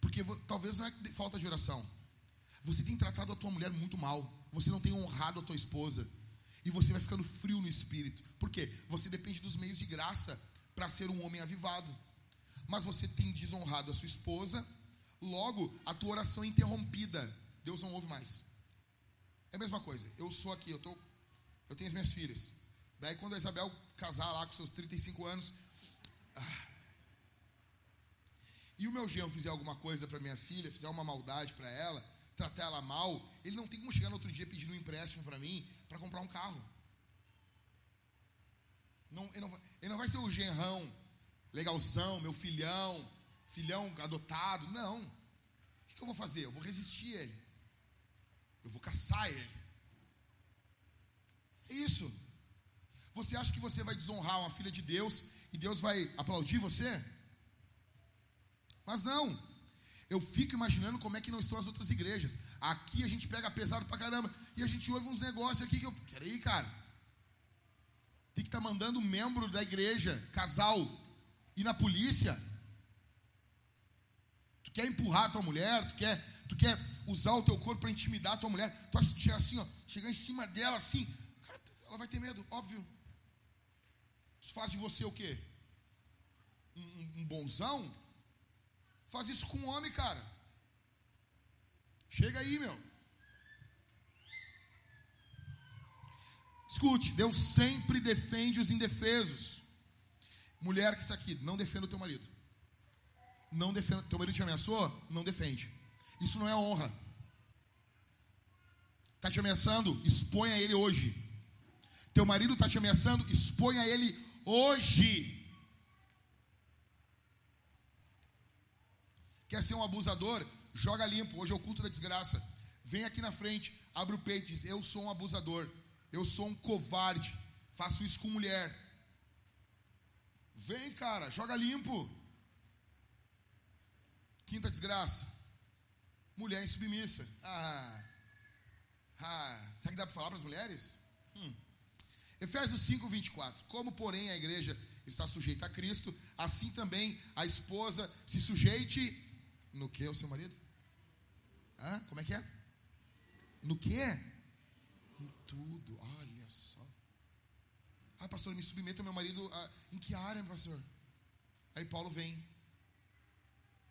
Porque talvez não é falta de oração. Você tem tratado a tua mulher muito mal. Você não tem honrado a tua esposa. E você vai ficando frio no espírito. Por quê? Você depende dos meios de graça para ser um homem avivado. Mas você tem desonrado a sua esposa. Logo, a tua oração é interrompida. Deus não ouve mais. É a mesma coisa. Eu sou aqui, eu, tô, eu tenho as minhas filhas. Daí, quando a Isabel casar lá com seus 35 anos. Ah, e o meu genro fizer alguma coisa para minha filha, fizer uma maldade para ela, tratar ela mal, ele não tem como chegar no outro dia pedindo um empréstimo para mim para comprar um carro. Não, ele, não vai, ele não vai ser o genrão, legalzão, meu filhão, filhão adotado. Não. O que, que eu vou fazer? Eu vou resistir a ele. Eu vou caçar ele. É isso. Você acha que você vai desonrar uma filha de Deus e Deus vai aplaudir você? Mas não. Eu fico imaginando como é que não estão as outras igrejas. Aqui a gente pega pesado pra caramba. E a gente ouve uns negócios aqui que eu. Peraí, cara. Tem que estar tá mandando membro da igreja, casal, ir na polícia. Tu quer empurrar a tua mulher, tu quer, tu quer usar o teu corpo para intimidar a tua mulher. Tu acha que chegar assim, ó, chegar em cima dela assim. Cara, Ela vai ter medo, óbvio. Isso faz de você o quê? Um, um bonzão? Faz isso com um homem, cara. Chega aí, meu. Escute, Deus sempre defende os indefesos. Mulher que está aqui, não defenda o teu marido. Não defenda, teu marido te ameaçou? Não defende. Isso não é honra. Está te ameaçando? Exponha ele hoje. Teu marido está te ameaçando? Exponha ele hoje. Quer ser um abusador? Joga limpo. Hoje é o culto da desgraça. Vem aqui na frente, abre o peito e diz: Eu sou um abusador. Eu sou um covarde. Faço isso com mulher. Vem, cara, joga limpo. Quinta desgraça. Mulher insubmissa. Ah, ah, será que dá para falar para as mulheres? Hum. Efésios 5, 24. Como, porém, a igreja está sujeita a Cristo, assim também a esposa se sujeite no que, o seu marido? Hã? Como é que é? No que? Em tudo, olha só. Ah, pastor, me submeto ao meu marido. Ah, em que área, pastor? Aí Paulo vem.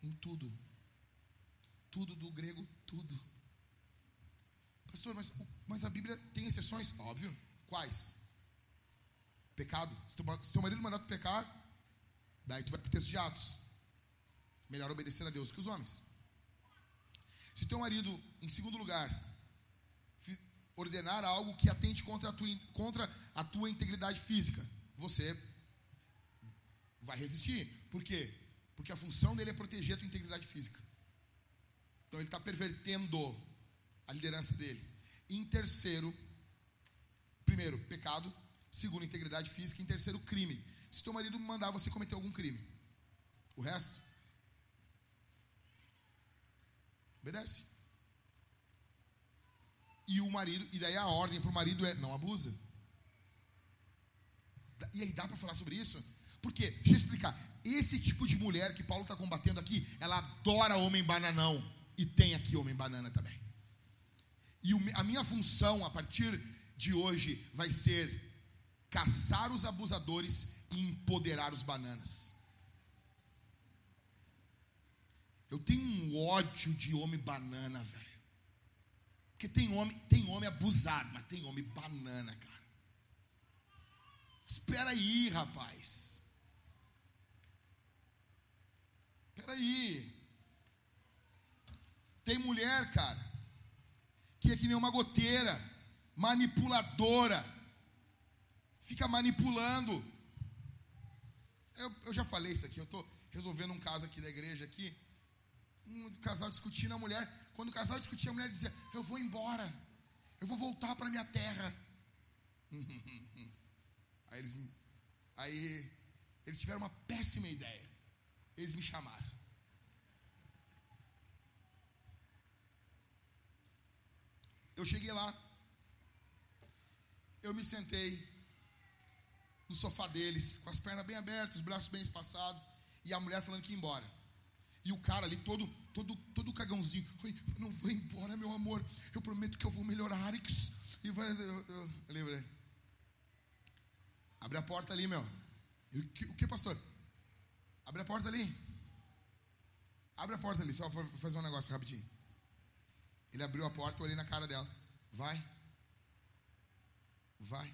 Em tudo. Tudo do grego, tudo. Pastor, mas, mas a Bíblia tem exceções? Óbvio. Quais? Pecado. Se teu, se teu marido mandar tu pecar, daí tu vai para o texto de Atos. Melhor obedecer a Deus que os homens. Se teu marido, em segundo lugar, ordenar algo que atente contra a tua, contra a tua integridade física, você vai resistir. Por quê? Porque a função dele é proteger a tua integridade física. Então ele está pervertendo a liderança dele. em terceiro, primeiro, pecado. Segundo, integridade física. Em terceiro, crime. Se teu marido mandar você cometer algum crime, o resto, obedece. E o marido, e daí a ordem para o marido é: não abusa. E aí dá para falar sobre isso? Porque, deixa eu explicar. Esse tipo de mulher que Paulo está combatendo aqui, ela adora homem bananão. E tem aqui homem banana também. E a minha função a partir de hoje vai ser caçar os abusadores e empoderar os bananas. Eu tenho um ódio de homem banana, velho. Porque tem homem, tem homem abusado, mas tem homem banana, cara. Espera aí, rapaz. Espera aí. Tem mulher, cara, que é que nem uma goteira, manipuladora, fica manipulando. Eu, eu já falei isso aqui, eu estou resolvendo um caso aqui da igreja aqui. Um casal discutindo a mulher. Quando o casal discutia, a mulher dizia: Eu vou embora, eu vou voltar para minha terra. aí, eles, aí eles tiveram uma péssima ideia. Eles me chamaram. Eu cheguei lá, eu me sentei no sofá deles, com as pernas bem abertas, os braços bem espaçados, e a mulher falando que ia embora. E o cara ali todo, todo, todo cagãozinho, não vou embora, meu amor, eu prometo que eu vou melhorar, Arix. E vai, eu, eu, eu lembrei. Abre a porta ali, meu. o, que, o que, pastor? Abre a porta ali. Abre a porta ali, só para fazer um negócio rapidinho. Ele abriu a porta, eu olhei na cara dela. Vai. Vai.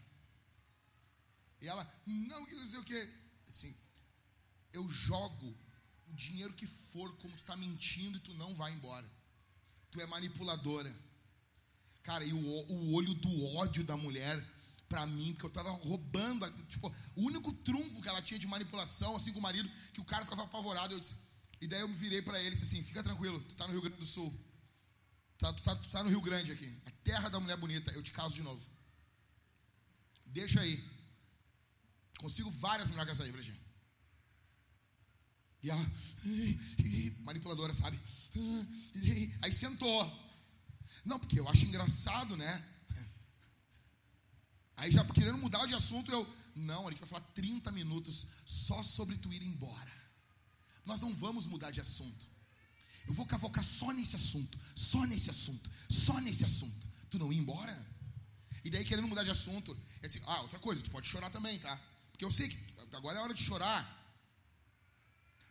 E ela, não, eu não sei o que. Assim, eu jogo o dinheiro que for, como tu está mentindo e tu não vai embora. Tu é manipuladora. Cara, e o, o olho do ódio da mulher para mim, porque eu estava roubando, tipo, o único trunfo que ela tinha de manipulação, assim com o marido, que o cara ficava apavorado. Eu disse, e daí eu me virei para ele e disse assim: fica tranquilo, tu está no Rio Grande do Sul. Tá, tu, tá, tu tá no Rio Grande aqui. A terra da mulher bonita. Eu te caso de novo. Deixa aí. Consigo várias mulheres casar aí, Brejinho. E ela, manipuladora, sabe? Aí sentou. Não, porque eu acho engraçado, né? Aí já querendo mudar de assunto, eu, não, a gente vai falar 30 minutos só sobre tu ir embora. Nós não vamos mudar de assunto. Eu vou cavocar só nesse assunto, só nesse assunto, só nesse assunto. Tu não ir embora? E daí, querendo mudar de assunto, é assim, ah, outra coisa, tu pode chorar também, tá? Porque eu sei que agora é hora de chorar.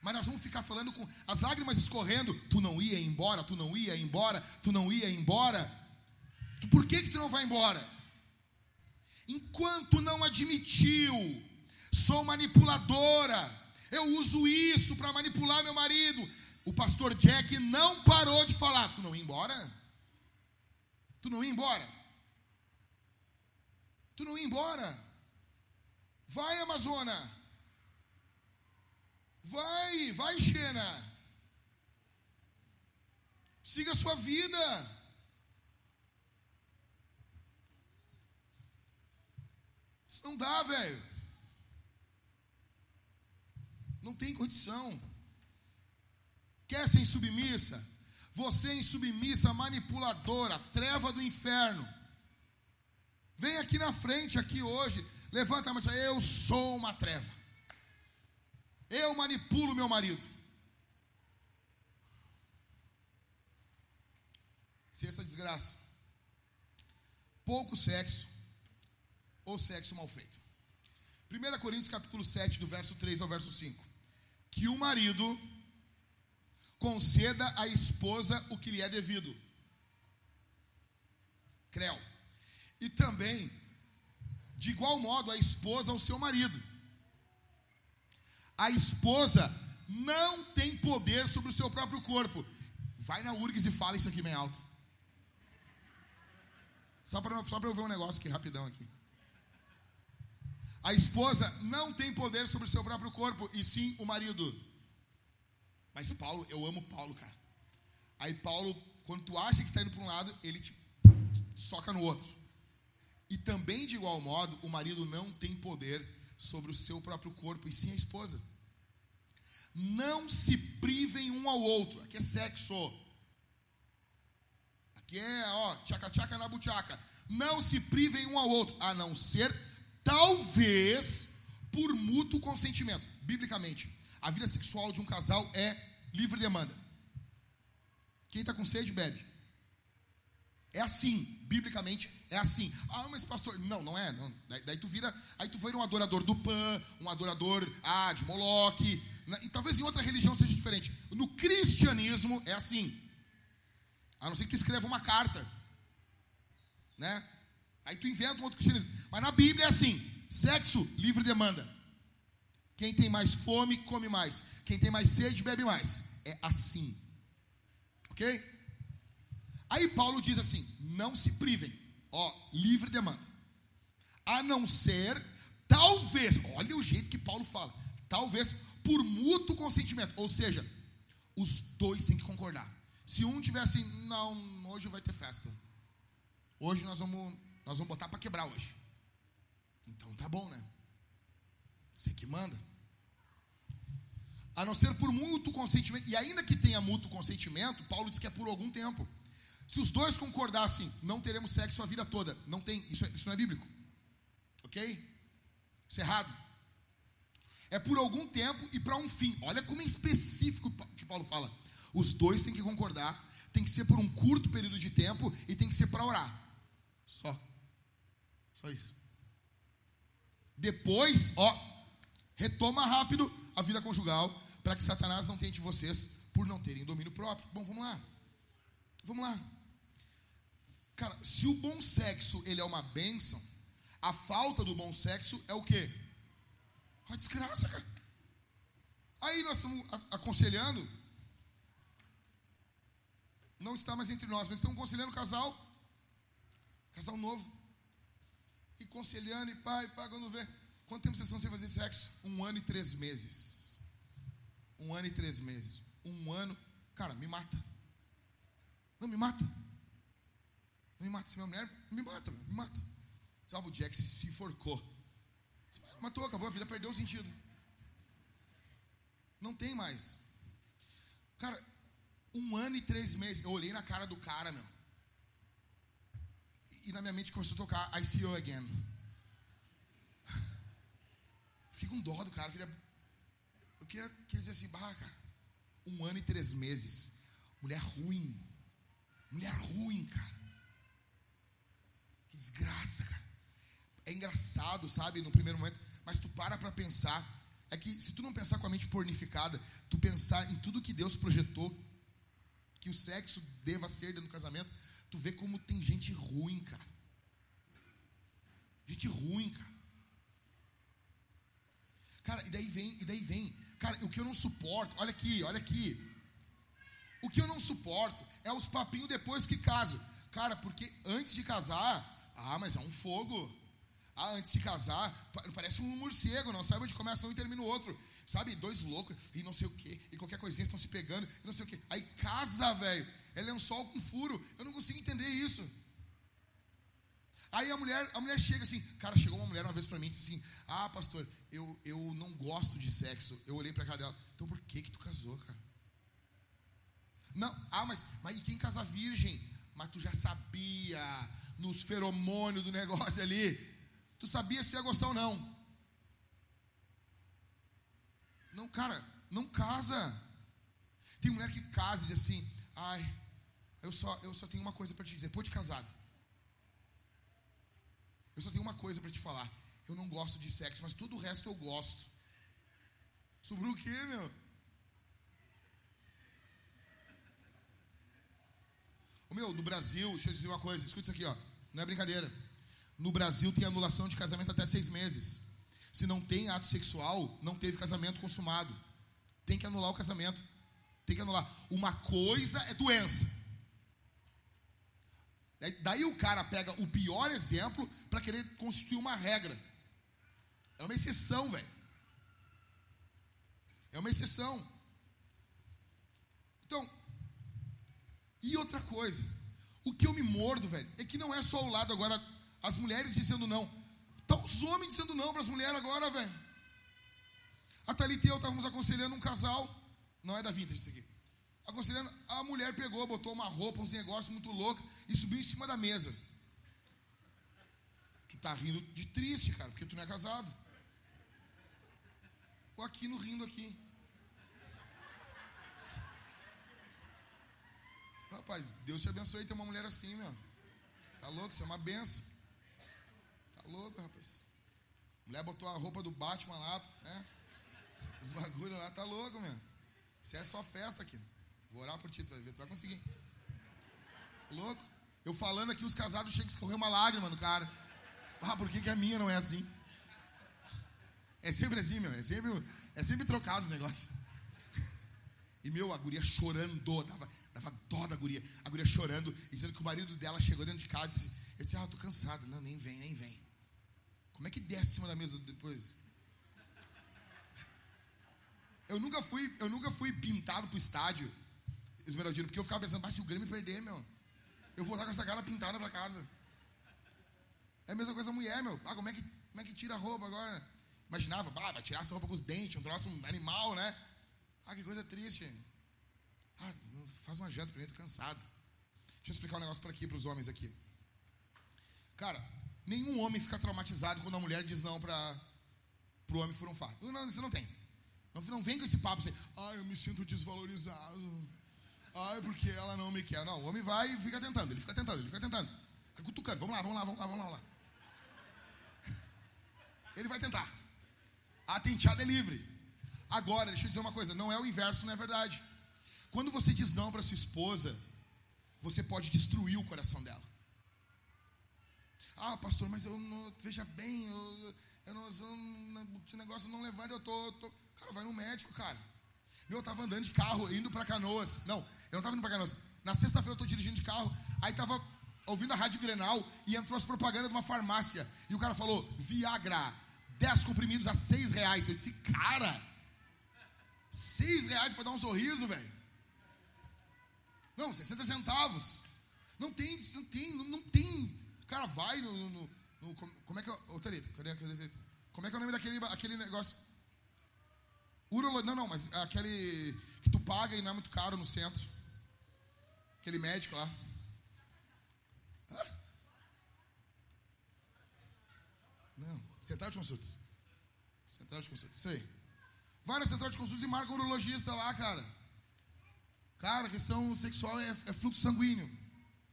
Mas nós vamos ficar falando com as lágrimas escorrendo, tu não ia embora, tu não ia embora, tu não ia embora. Por que, que tu não vai embora? Enquanto não admitiu, sou manipuladora, eu uso isso para manipular meu marido. O pastor Jack não parou de falar: tu não ia embora? Tu não ia embora? Tu não ia embora? Vai, Amazona. Vai, vai, Xena. Siga a sua vida. Isso não dá, velho. Não tem condição. Quer ser insubmissa? Você é insubmissa, manipuladora, treva do inferno. Vem aqui na frente, aqui hoje. Levanta a mão e Eu sou uma treva. Eu manipulo meu marido. Se essa desgraça, pouco sexo ou sexo mal feito. 1 Coríntios capítulo 7, do verso 3 ao verso 5. Que o marido conceda à esposa o que lhe é devido. Creu. E também, de igual modo, a esposa ao seu marido. A esposa não tem poder sobre o seu próprio corpo. Vai na URGS e fala isso aqui bem alto. Só para só eu ver um negócio aqui, rapidão aqui. A esposa não tem poder sobre o seu próprio corpo, e sim o marido. Mas Paulo, eu amo Paulo, cara. Aí Paulo, quando tu acha que está indo para um lado, ele te soca no outro. E também, de igual modo, o marido não tem poder sobre o seu próprio corpo, e sim a esposa. Não se privem um ao outro. Aqui é sexo. Aqui é, ó, tchaca-tchaca na buchaca. Não se privem um ao outro, a não ser, talvez, por mútuo consentimento. Biblicamente, a vida sexual de um casal é livre demanda. Quem está com sede, bebe. É assim, biblicamente é assim. Ah, mas pastor, não, não é. Não. Daí, daí, tu vira, aí tu vira um adorador do Pan, um adorador ah, de Moloque. Né? E talvez em outra religião seja diferente. No cristianismo é assim. A não ser que tu escreva uma carta, né? Aí tu inventa um outro cristianismo. Mas na Bíblia é assim: sexo, livre demanda. Quem tem mais fome, come mais. Quem tem mais sede, bebe mais. É assim. Ok? Aí Paulo diz assim: não se privem. Ó, livre demanda. A não ser, talvez, olha o jeito que Paulo fala. Talvez por mútuo consentimento. Ou seja, os dois têm que concordar. Se um tiver assim, não, hoje vai ter festa. Hoje nós vamos, nós vamos botar para quebrar hoje. Então tá bom, né? Você que manda a não ser por mútuo consentimento. E ainda que tenha mútuo consentimento, Paulo diz que é por algum tempo. Se os dois concordassem, não teremos sexo a vida toda. Não tem, isso, é, isso não é bíblico. Ok? Isso é errado. É por algum tempo e para um fim. Olha como é específico que Paulo fala. Os dois têm que concordar, tem que ser por um curto período de tempo e tem que ser para orar. Só. Só isso. Depois, ó, retoma rápido a vida conjugal para que Satanás não tente vocês por não terem domínio próprio. Bom, vamos lá. Vamos lá. Cara, se o bom sexo ele é uma bênção, a falta do bom sexo é o quê? Uma desgraça, cara. Aí nós estamos aconselhando, não está mais entre nós, mas estamos aconselhando o casal, casal novo, e conselhando, e pai, pai, quando vê, quanto tempo vocês estão sem fazer sexo? Um ano e três meses um ano e três meses. Um ano, cara, me mata. Não, me mata. Não me mata. Se minha mulher, me mata, me mata. Sabe, o Jack se enforcou. Matou, acabou, a vida perdeu o sentido. Não tem mais. Cara, um ano e três meses. Eu olhei na cara do cara, meu. E na minha mente começou a tocar I see you again. Fiquei com dó do cara. Eu queria queria, queria dizer assim, bah, cara, um ano e três meses. Mulher ruim. Mulher ruim, cara. Que desgraça, cara. É engraçado, sabe, no primeiro momento, mas tu para para pensar. É que se tu não pensar com a mente pornificada, tu pensar em tudo que Deus projetou que o sexo deva ser dentro do casamento, tu vê como tem gente ruim, cara. Gente ruim, cara. Cara, e daí vem, e daí vem. Cara, o que eu não suporto, olha aqui, olha aqui. O que eu não suporto é os papinhos depois que caso. Cara, porque antes de casar, ah, mas é um fogo. Ah, antes de casar, parece um morcego, não sabe onde começa um e termina o outro. Sabe, dois loucos e não sei o que, e qualquer coisinha estão se pegando, e não sei o que. Aí casa, velho. É lençol com furo. Eu não consigo entender isso. Aí a mulher, a mulher chega assim, cara, chegou uma mulher uma vez para mim e disse assim: "Ah, pastor, eu, eu não gosto de sexo". Eu olhei para cara dela. Então por que que tu casou, cara? Não, ah, mas, mas e quem casa virgem? Mas tu já sabia nos feromônios do negócio ali. Tu sabia se tu ia gostar ou não. Não, cara, não casa. Tem mulher que casa e diz assim: "Ai, eu só eu só tenho uma coisa para te dizer, depois de casado. Eu só tenho uma coisa para te falar. Eu não gosto de sexo, mas tudo o resto eu gosto. Sobrou o quê, meu? O meu, no Brasil, deixa eu dizer uma coisa, escuta isso aqui, ó. Não é brincadeira. No Brasil tem anulação de casamento até seis meses. Se não tem ato sexual, não teve casamento consumado. Tem que anular o casamento. Tem que anular. Uma coisa é doença. Daí o cara pega o pior exemplo para querer constituir uma regra. É uma exceção, velho. É uma exceção. Então, e outra coisa, o que eu me mordo, velho, é que não é só o lado agora, as mulheres dizendo não. Tá os homens dizendo não para as mulheres agora, velho. A Thalita e eu estávamos aconselhando um casal, não é da Vintage isso aqui. Aconselhando, a mulher pegou, botou uma roupa, uns negócios muito loucos e subiu em cima da mesa. Tu tá rindo de triste, cara, porque tu não é casado. Ou aqui no rindo aqui. Rapaz, Deus te abençoe ter uma mulher assim, meu. Tá louco? Isso é uma benção. Louco, rapaz. A mulher botou a roupa do Batman lá, né? Os bagulhos lá, tá louco, meu. Isso é só festa aqui. Vou orar por ti, tu vai ver, tu vai conseguir. Tá louco? Eu falando aqui, os casados chegam a escorrer uma lágrima no cara. Ah, por que, que a minha não é assim? É sempre assim, meu. É sempre, é sempre trocado os negócios. E, meu, a guria chorando. Dava, Dava dó da guria. A guria chorando, dizendo que o marido dela chegou dentro de casa e disse: Eu disse, ah, tô cansado. Não, nem vem, nem vem. Como é que desce em cima da mesa depois? Eu nunca fui, eu nunca fui pintado pro estádio, Esmeraldino, porque eu ficava pensando, mas se o Grêmio perder, meu, eu vou estar com essa cara pintada para casa. É a mesma coisa a mulher, meu. Ah, como é que, como é que tira a roupa agora? Imaginava, vai tirar essa roupa com os dentes, um troço um animal, né? Ah, que coisa triste. Ah, faz uma janta pra mim, tô cansado. Deixa eu explicar um negócio para aqui, para os homens aqui. Cara, nenhum homem fica traumatizado quando a mulher diz não para o homem for fato. Não, isso não tem. Não, não vem com esse papo assim, ah, eu me sinto desvalorizado. Ah, porque ela não me quer. Não, o homem vai e fica tentando, ele fica tentando, ele fica tentando. Fica cutucando, vamos lá, vamos lá, vamos lá, vamos lá. Ele vai tentar. A tenteada é livre. Agora, deixa eu dizer uma coisa, não é o inverso, não é verdade. Quando você diz não para sua esposa, você pode destruir o coração dela. Ah, pastor, mas eu não, veja bem, eu, eu não, negócio não levanta, eu tô, tô, Cara, vai no médico, cara. Eu tava andando de carro, indo para Canoas. Não, eu não tava indo para Canoas. Na sexta-feira eu tô dirigindo de carro, aí tava ouvindo a Rádio Grenal e entrou as propagandas de uma farmácia. E o cara falou, Viagra, 10 comprimidos a 6 reais. Eu disse, cara, 6 reais para dar um sorriso, velho. Não, 60 centavos. Não tem, não tem, não, não tem. Cara, vai no. no, no como é que é. Ô, cadê. Como é que é o nome daquele aquele negócio? Urolo, não, não, mas aquele que tu paga e não é muito caro no centro. Aquele médico lá. Hã? Não, central de consultas. Central de consultas, isso aí. Vai na central de consultas e marca um urologista lá, cara. Cara, questão sexual é, é fluxo sanguíneo.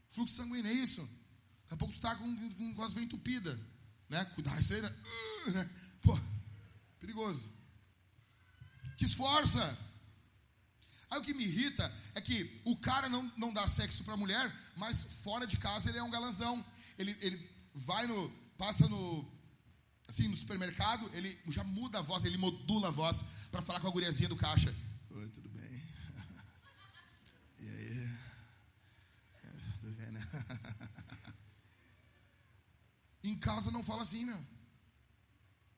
Fluxo sanguíneo, é isso? Daqui a pouco tu tá com, com, com as. Né? Cuidar isso aí, né? Uh, né? Pô, perigoso. Te esforça. Aí o que me irrita é que o cara não, não dá sexo pra mulher, mas fora de casa ele é um galanzão. Ele, ele vai no. passa no. Assim, no supermercado, ele já muda a voz, ele modula a voz para falar com a guriazinha do caixa. Oi, tudo bem? E aí? É, tudo bem, né? Em casa não fala assim, meu.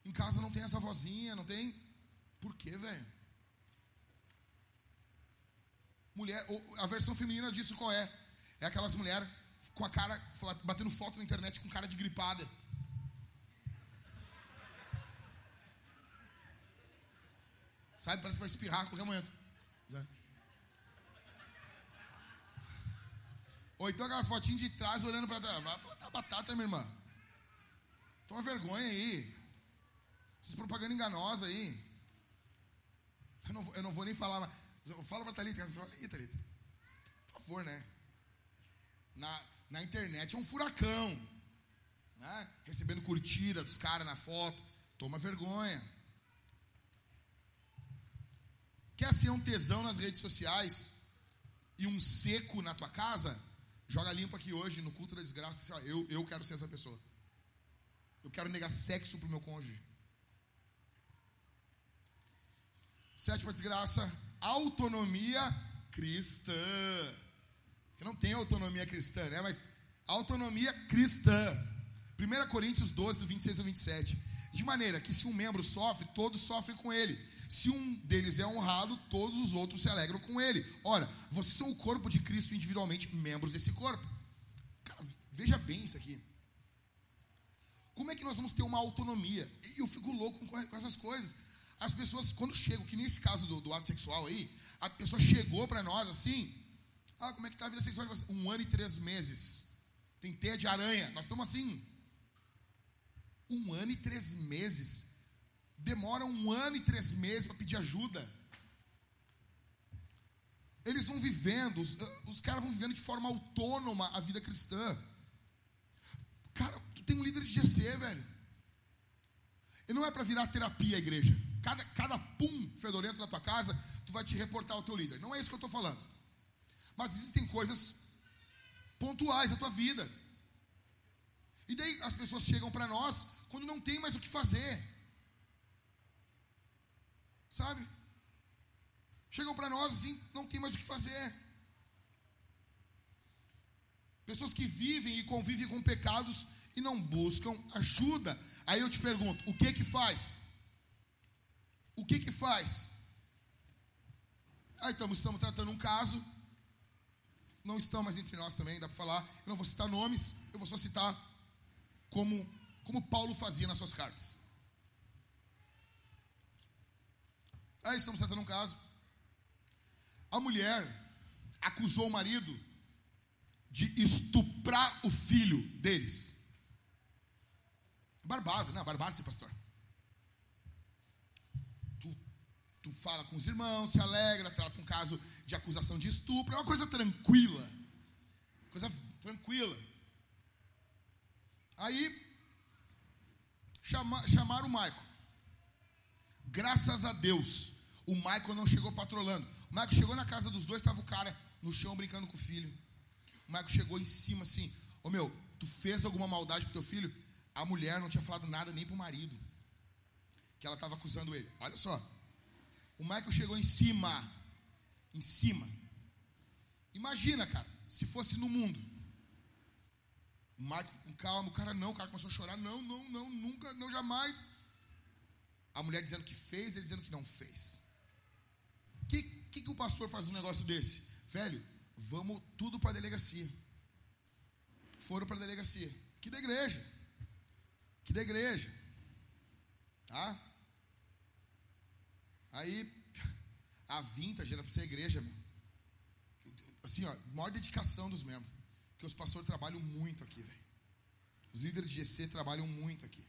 Em casa não tem essa vozinha, não tem. Por quê, velho? Mulher, a versão feminina disso qual é? É aquelas mulheres com a cara, batendo foto na internet com cara de gripada. Sabe? Parece que vai espirrar a qualquer momento. Ou então aquelas fotinhas de trás olhando para trás. Vai plantar batata, minha irmã. Toma vergonha aí. Essas propaganda enganosa aí. Eu não, eu não vou nem falar, mas eu falo para Thalita, aí, Thalita. Por favor, né? Na, na internet é um furacão. Né? Recebendo curtida dos caras na foto. Toma vergonha. Quer ser um tesão nas redes sociais e um seco na tua casa? Joga limpo aqui hoje no culto da desgraça. Eu, eu quero ser essa pessoa. Eu quero negar sexo pro meu cônjuge. Sétima desgraça, autonomia cristã. Que não tem autonomia cristã, né? Mas autonomia cristã. 1 Coríntios 12, do 26 ao 27. De maneira que se um membro sofre, todos sofrem com ele. Se um deles é honrado, todos os outros se alegram com ele. Ora, vocês são o corpo de Cristo individualmente, membros desse corpo. Cara, veja bem isso aqui. Como é que nós vamos ter uma autonomia? Eu fico louco com essas coisas. As pessoas, quando chegam, que nesse caso do, do ato sexual aí, a pessoa chegou para nós assim, ah, como é que tá a vida sexual de você? Um ano e três meses. Tem teia de aranha. Nós estamos assim. Um ano e três meses. Demora um ano e três meses para pedir ajuda. Eles vão vivendo, os, os caras vão vivendo de forma autônoma a vida cristã. Cara, tem um líder de GC, velho. E não é para virar terapia a igreja. Cada, cada pum fedorento na tua casa, tu vai te reportar ao teu líder. Não é isso que eu estou falando. Mas existem coisas pontuais da tua vida. E daí as pessoas chegam para nós quando não tem mais o que fazer. Sabe? Chegam para nós assim, não tem mais o que fazer. Pessoas que vivem e convivem com pecados e não buscam ajuda. Aí eu te pergunto, o que que faz? O que que faz? Ah, então estamos tratando um caso. Não estão mais entre nós também, dá para falar. Eu não vou citar nomes, eu vou só citar como, como Paulo fazia nas suas cartas. Aí estamos tratando um caso. A mulher acusou o marido de estuprar o filho deles. Barbado, não, barbado ser pastor. Tu, tu fala com os irmãos, te alegra, trata um caso de acusação de estupro, é uma coisa tranquila. Coisa tranquila. Aí, chama, chamaram o Maico. Graças a Deus, o Michael não chegou patrolando. O Michael chegou na casa dos dois, estava o cara no chão brincando com o filho. O Michael chegou em cima assim: Ô oh, meu, tu fez alguma maldade pro teu filho? A mulher não tinha falado nada nem pro marido, que ela estava acusando ele. Olha só. O Michael chegou em cima. Em cima. Imagina, cara, se fosse no mundo. O Michael com calma, o cara não, o cara começou a chorar. Não, não, não, nunca, não, jamais. A mulher dizendo que fez, ele dizendo que não fez. O que, que, que o pastor faz um negócio desse? Velho, vamos tudo para a delegacia. Foram para a delegacia. Que da igreja que da igreja. Tá? Aí, a vintage era para ser igreja, meu. Assim, ó, maior dedicação dos membros. Porque os pastores trabalham muito aqui, velho. Os líderes de GC trabalham muito aqui.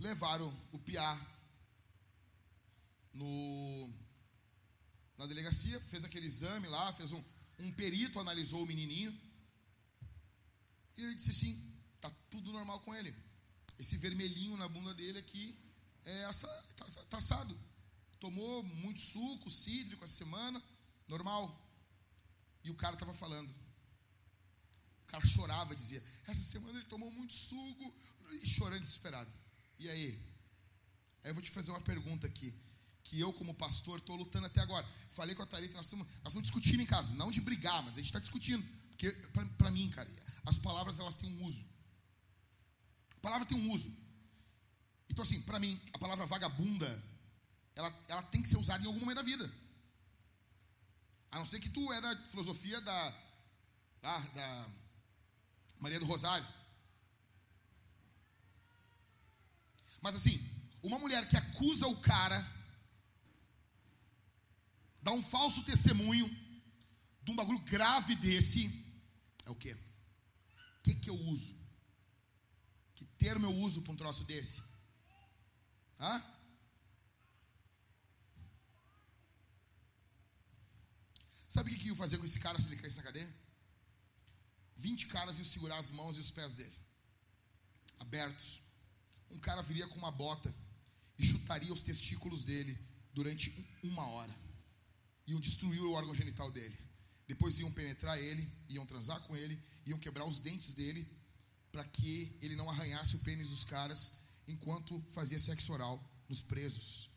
Levaram o Piá no, na delegacia, fez aquele exame lá, fez um, um perito, analisou o menininho. E ele disse assim: tá tudo normal com ele. Esse vermelhinho na bunda dele aqui é assa, tá, tá assado. Tomou muito suco cítrico essa semana, normal. E o cara estava falando. O cara chorava, dizia: Essa semana ele tomou muito suco, e chorando desesperado. E aí? Aí eu vou te fazer uma pergunta aqui. Que eu, como pastor, estou lutando até agora. Falei com a Thalita, nós estamos, nós estamos discutindo em casa. Não de brigar, mas a gente está discutindo. Porque, para mim, cara, as palavras elas têm um uso. Palavra tem um uso. Então, assim, para mim, a palavra vagabunda, ela, ela tem que ser usada em algum momento da vida. A não ser que tu é da filosofia da, da, da Maria do Rosário. Mas assim, uma mulher que acusa o cara, dá um falso testemunho de um bagulho grave desse, é o quê? O que, que eu uso? Termo eu uso para um troço desse? Hã? Sabe o que, que ia fazer com esse cara se ele caísse na cadeia? 20 caras iam segurar as mãos e os pés dele, abertos. Um cara viria com uma bota e chutaria os testículos dele durante uma hora. Iam destruir o órgão genital dele. Depois iam penetrar ele, iam transar com ele, iam quebrar os dentes dele, para que ele não arranhasse o pênis dos caras enquanto fazia sexo oral nos presos.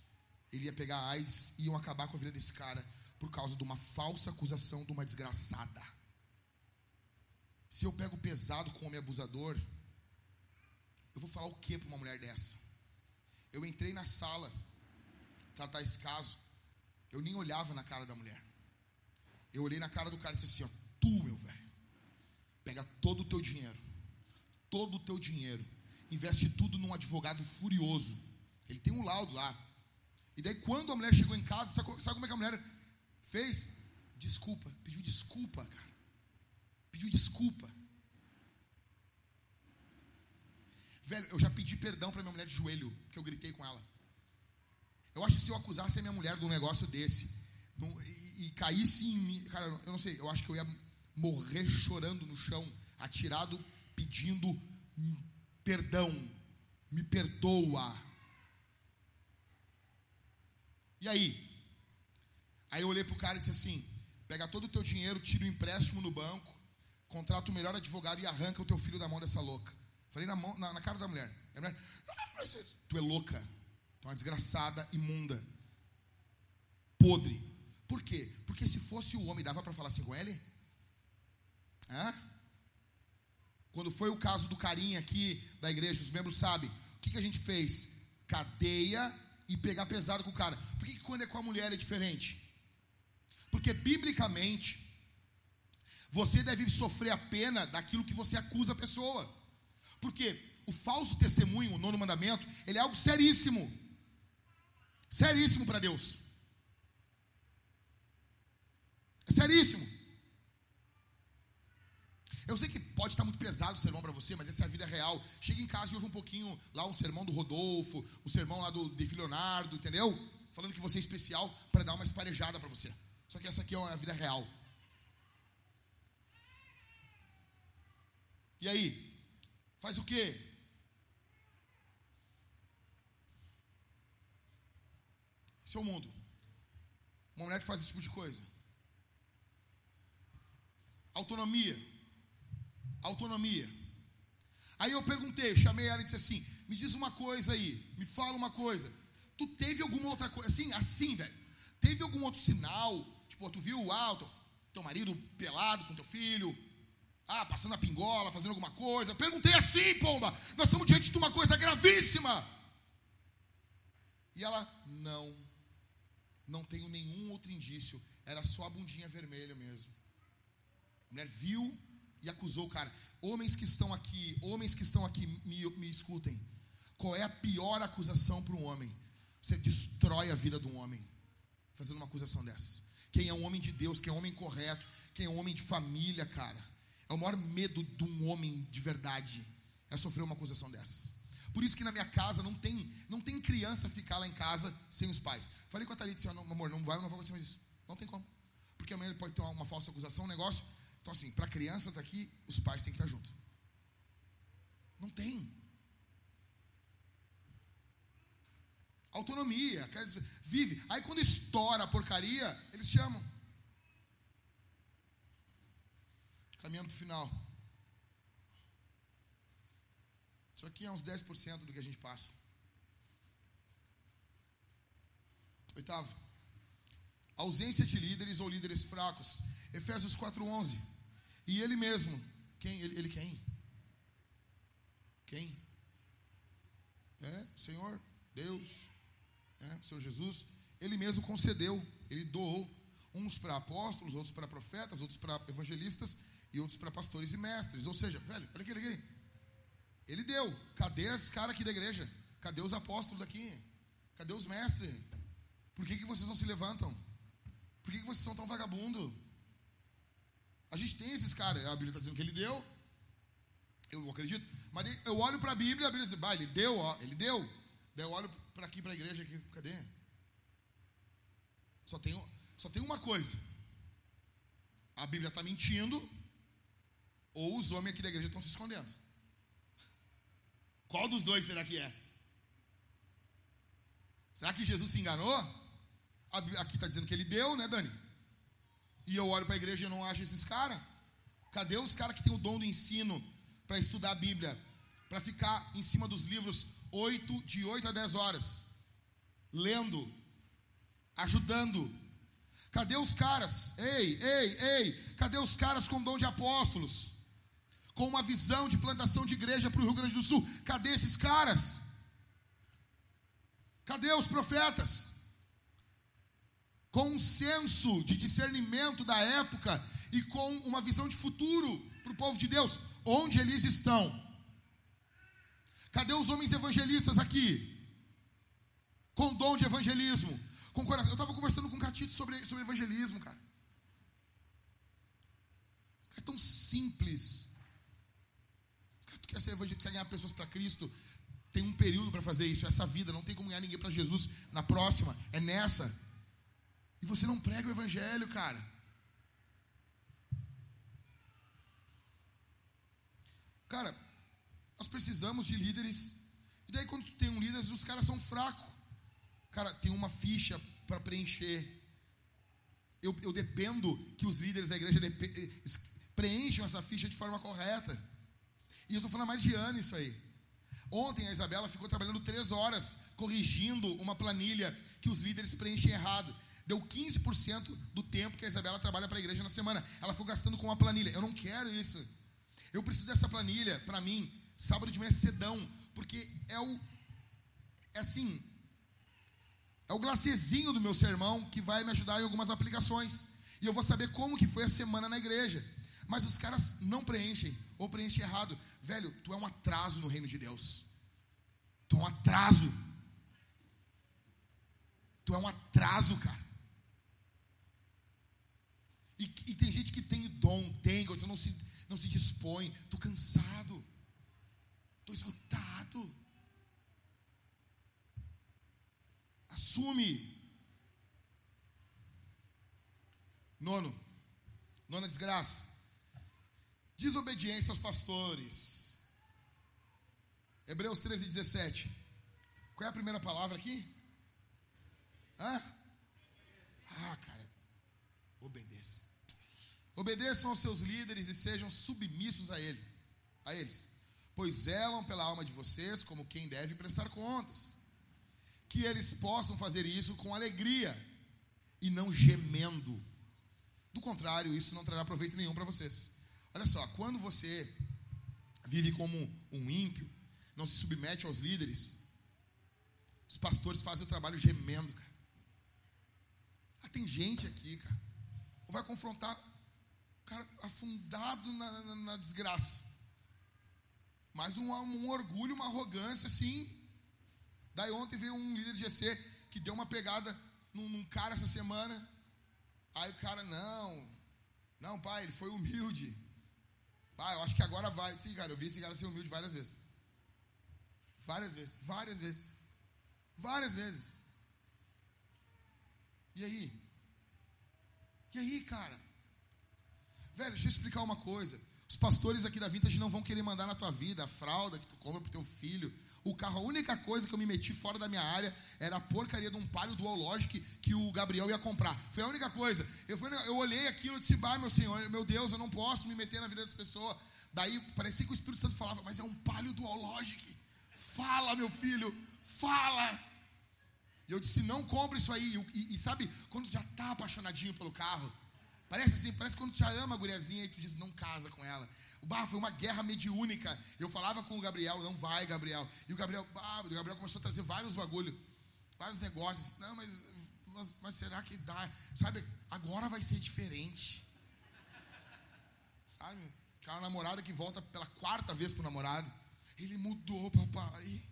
Ele ia pegar AIDS e iam acabar com a vida desse cara por causa de uma falsa acusação de uma desgraçada. Se eu pego pesado com o homem abusador, eu vou falar o que para uma mulher dessa? Eu entrei na sala tratar esse caso, eu nem olhava na cara da mulher. Eu olhei na cara do cara e disse assim: ó, Tu, meu velho, pega todo o teu dinheiro, todo o teu dinheiro, investe tudo num advogado furioso. Ele tem um laudo lá. E daí, quando a mulher chegou em casa, sabe, sabe como é que a mulher fez? Desculpa, pediu desculpa, cara. Pediu desculpa. Velho, eu já pedi perdão para minha mulher de joelho, que eu gritei com ela. Eu acho que se eu acusasse a minha mulher de um negócio desse, e, e caísse em mim, cara, eu não sei, eu acho que eu ia morrer chorando no chão, atirado, pedindo perdão, me perdoa. E aí? Aí eu olhei pro cara e disse assim: pega todo o teu dinheiro, tira o empréstimo no banco, contrata o melhor advogado e arranca o teu filho da mão dessa louca. Falei na, mão, na, na cara da mulher. A mulher, ah, tu é louca, tu é uma desgraçada, imunda, podre. Por quê? Porque se fosse o homem, dava para falar assim com ele? Hã? Quando foi o caso do carinha aqui da igreja, os membros sabem, o que, que a gente fez? Cadeia e pegar pesado com o cara. Por que, que quando é com a mulher é diferente? Porque biblicamente, você deve sofrer a pena daquilo que você acusa a pessoa. Porque o falso testemunho, o nono mandamento, ele é algo seríssimo. Seríssimo para Deus. É seríssimo. Eu sei que pode estar muito pesado o sermão para você, mas essa é a vida real. Chega em casa e ouve um pouquinho lá um sermão do Rodolfo, o sermão lá do De Leonardo, entendeu? Falando que você é especial para dar uma esparejada para você. Só que essa aqui é a vida real. E aí? Faz o quê? Esse é o mundo. Uma mulher que faz esse tipo de coisa. Autonomia. Autonomia. Aí eu perguntei, chamei ela e disse assim: me diz uma coisa aí, me fala uma coisa. Tu teve alguma outra coisa, assim, assim, velho? Teve algum outro sinal? Tipo, tu viu alto, teu marido pelado com teu filho, ah, passando a pingola, fazendo alguma coisa. Perguntei assim, pomba. Nós estamos diante de uma coisa gravíssima. E ela, não, não tenho nenhum outro indício. Era só a bundinha vermelha mesmo. A mulher viu e acusou o cara. Homens que estão aqui, homens que estão aqui, me, me escutem. Qual é a pior acusação para um homem? Você destrói a vida de um homem fazendo uma acusação dessas. Quem é um homem de Deus, quem é um homem correto, quem é um homem de família, cara. É o maior medo de um homem de verdade é sofrer uma acusação dessas. Por isso que na minha casa não tem, não tem criança ficar lá em casa sem os pais. Falei com a Thalita, assim, amor, não vai, não vai acontecer mais isso. Não tem como. Porque amanhã ele pode ter uma, uma falsa acusação, um negócio. Então, assim, para a criança estar tá aqui, os pais têm que estar tá junto. Não tem. Autonomia, vive. Aí quando estoura a porcaria, eles chamam. Caminhando para o final. Isso aqui é uns 10% do que a gente passa. Oitavo. Ausência de líderes ou líderes fracos. Efésios 4:11. E ele mesmo, quem? Ele, ele quem? Quem? É, Senhor, Deus, é, Senhor Jesus, ele mesmo concedeu, ele doou uns para apóstolos, outros para profetas, outros para evangelistas e outros para pastores e mestres. Ou seja, velho, olha aqui, olha aqui. Ele deu. Cadê esse cara aqui da igreja? Cadê os apóstolos daqui? Cadê os mestres? Por que, que vocês não se levantam? Por que, que vocês são tão vagabundo? A gente tem esses caras. A Bíblia está dizendo que ele deu. Eu acredito. Mas eu olho para a Bíblia e a Bíblia diz, bah, ele deu, ó, ele deu. Daí eu olho para aqui, para a igreja, aqui, cadê? Só tem, só tem uma coisa. A Bíblia está mentindo, ou os homens aqui da igreja estão se escondendo. Qual dos dois será que é? Será que Jesus se enganou? Aqui está dizendo que ele deu, né, Dani? E eu olho para a igreja e não acho esses caras. Cadê os caras que têm o dom do ensino para estudar a Bíblia? Para ficar em cima dos livros 8, de 8 a 10 horas, lendo, ajudando. Cadê os caras? Ei, ei, ei, cadê os caras com dom de apóstolos? Com uma visão de plantação de igreja para o Rio Grande do Sul? Cadê esses caras? Cadê os profetas? Com um senso de discernimento da época e com uma visão de futuro para o povo de Deus, onde eles estão? Cadê os homens evangelistas aqui? Com dom de evangelismo. Com coração. Eu estava conversando com o Catito sobre, sobre evangelismo, cara. É tão simples. Tu quer ser evangelista, quer ganhar pessoas para Cristo. Tem um período para fazer isso. Essa vida não tem como ganhar ninguém para Jesus na próxima. É nessa. E você não prega o evangelho, cara. Cara, nós precisamos de líderes. E daí, quando tem um líder, os caras são fracos. Cara, tem uma ficha para preencher. Eu, eu, dependo que os líderes da igreja preencham essa ficha de forma correta. E eu estou falando mais de ano isso aí. Ontem a Isabela ficou trabalhando três horas corrigindo uma planilha que os líderes preenchem errado. Deu 15% do tempo que a Isabela trabalha para a igreja na semana. Ela foi gastando com uma planilha. Eu não quero isso. Eu preciso dessa planilha para mim sábado de manhã cedão, porque é o é assim, é o glacezinho do meu sermão que vai me ajudar em algumas aplicações. E eu vou saber como que foi a semana na igreja. Mas os caras não preenchem ou preenchem errado. Velho, tu é um atraso no reino de Deus. Tu é um atraso. Tu é um atraso, cara. E, e tem gente que tem dom, tem, você não se, não se dispõe. Tô cansado. Estou esgotado. Assume. Nono. Nona desgraça. Desobediência aos pastores. Hebreus 13, 17. Qual é a primeira palavra aqui? Hã? Ah, cara. Obedeça. Obedeçam aos seus líderes e sejam submissos a ele, a eles pois zelam pela alma de vocês como quem deve prestar contas. Que eles possam fazer isso com alegria e não gemendo. Do contrário, isso não trará proveito nenhum para vocês. Olha só, quando você vive como um ímpio, não se submete aos líderes, os pastores fazem o trabalho gemendo, cara. Ah, tem gente aqui, cara, ou vai confrontar cara afundado na, na, na desgraça mas um, um orgulho, uma arrogância assim. Daí ontem veio um líder de GC que deu uma pegada num, num, cara essa semana. Aí o cara, não, não, pai, ele foi humilde. Pai, eu acho que agora vai. Sim, cara, eu vi esse cara ser humilde várias vezes. Várias vezes, várias vezes. Várias vezes. E aí? E aí, cara? Velho, deixa eu explicar uma coisa. Os pastores aqui da Vintage não vão querer mandar na tua vida a fralda que tu compra pro teu filho, o carro. A única coisa que eu me meti fora da minha área era a porcaria de um palio Dual Logic que o Gabriel ia comprar. Foi a única coisa. Eu, fui, eu olhei aquilo e disse, bah, meu Senhor, meu Deus, eu não posso me meter na vida das pessoas. Daí parecia que o Espírito Santo falava, mas é um palio Dual Logic. Fala, meu filho, fala. E eu disse, não compre isso aí. E, e, e sabe, quando já tá apaixonadinho pelo carro, Parece assim, parece quando tu já ama a guriazinha e tu diz, não casa com ela. O bah, foi uma guerra mediúnica. Eu falava com o Gabriel, não vai, Gabriel. E o Gabriel, bah, o Gabriel começou a trazer vários bagulho, vários negócios. Não, mas, mas, mas será que dá? Sabe, agora vai ser diferente. Sabe? Aquela namorada que volta pela quarta vez pro namorado. Ele mudou, papai.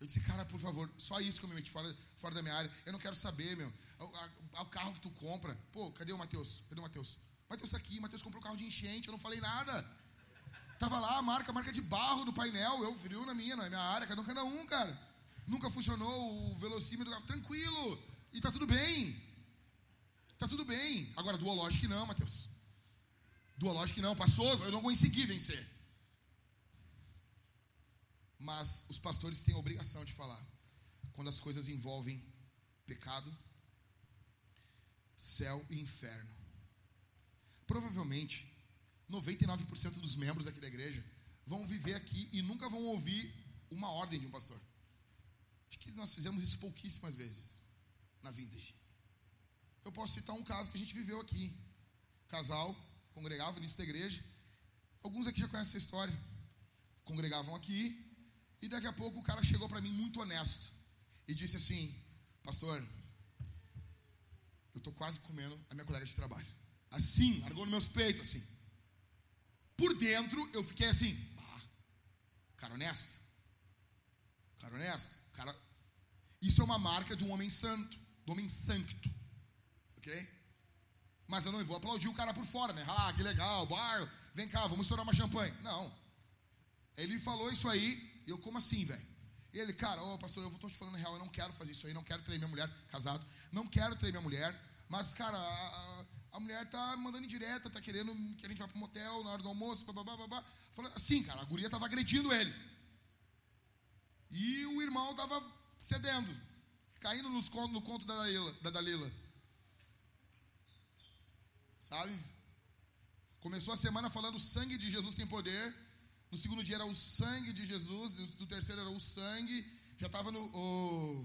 Eu disse, cara, por favor, só isso que eu me meti fora, fora da minha área. Eu não quero saber, meu. O, carro que tu compra. Pô, cadê o Matheus? Cadê o Matheus? O Matheus tá aqui, o Matheus comprou um carro de enchente, eu não falei nada. Tava lá a marca, a marca de barro do painel, eu frio na minha, na minha área, cada um, cada um, cara. Nunca funcionou o velocímetro, tranquilo. E tá tudo bem. Tá tudo bem. Agora, duológico não, Matheus. Duológico não, passou, eu não consegui vencer. Mas os pastores têm a obrigação de falar. Quando as coisas envolvem pecado, céu e inferno. Provavelmente, 99% dos membros aqui da igreja vão viver aqui e nunca vão ouvir uma ordem de um pastor. Acho que nós fizemos isso pouquíssimas vezes na vintage. Eu posso citar um caso que a gente viveu aqui. Casal congregava no início da igreja. Alguns aqui já conhecem essa história. Congregavam aqui, e daqui a pouco o cara chegou para mim muito honesto e disse assim: Pastor, eu estou quase comendo a minha colega de trabalho. Assim, largou nos meus peitos, assim. Por dentro eu fiquei assim: ah, Cara honesto. Cara honesto. Cara... Isso é uma marca de um homem santo, do homem sancto. Ok? Mas eu não vou aplaudir o cara por fora, né? Ah, que legal, bar, vem cá, vamos estourar uma champanhe. Não. Ele falou isso aí, e eu, como assim, velho? Ele, cara, ô pastor, eu estou te falando real, eu não quero fazer isso aí, não quero trair minha mulher, casado, não quero trair minha mulher, mas, cara, a, a mulher tá mandando indireta, tá querendo que a gente vá pro motel na hora do almoço, babá, babá. Falando assim, cara, a guria tava agredindo ele. E o irmão tava cedendo, caindo nos contos, no conto da Dalila, da Dalila. Sabe? Começou a semana falando o sangue de Jesus tem poder. No segundo dia era o sangue de Jesus. No terceiro era o sangue. Já estava no. Oh.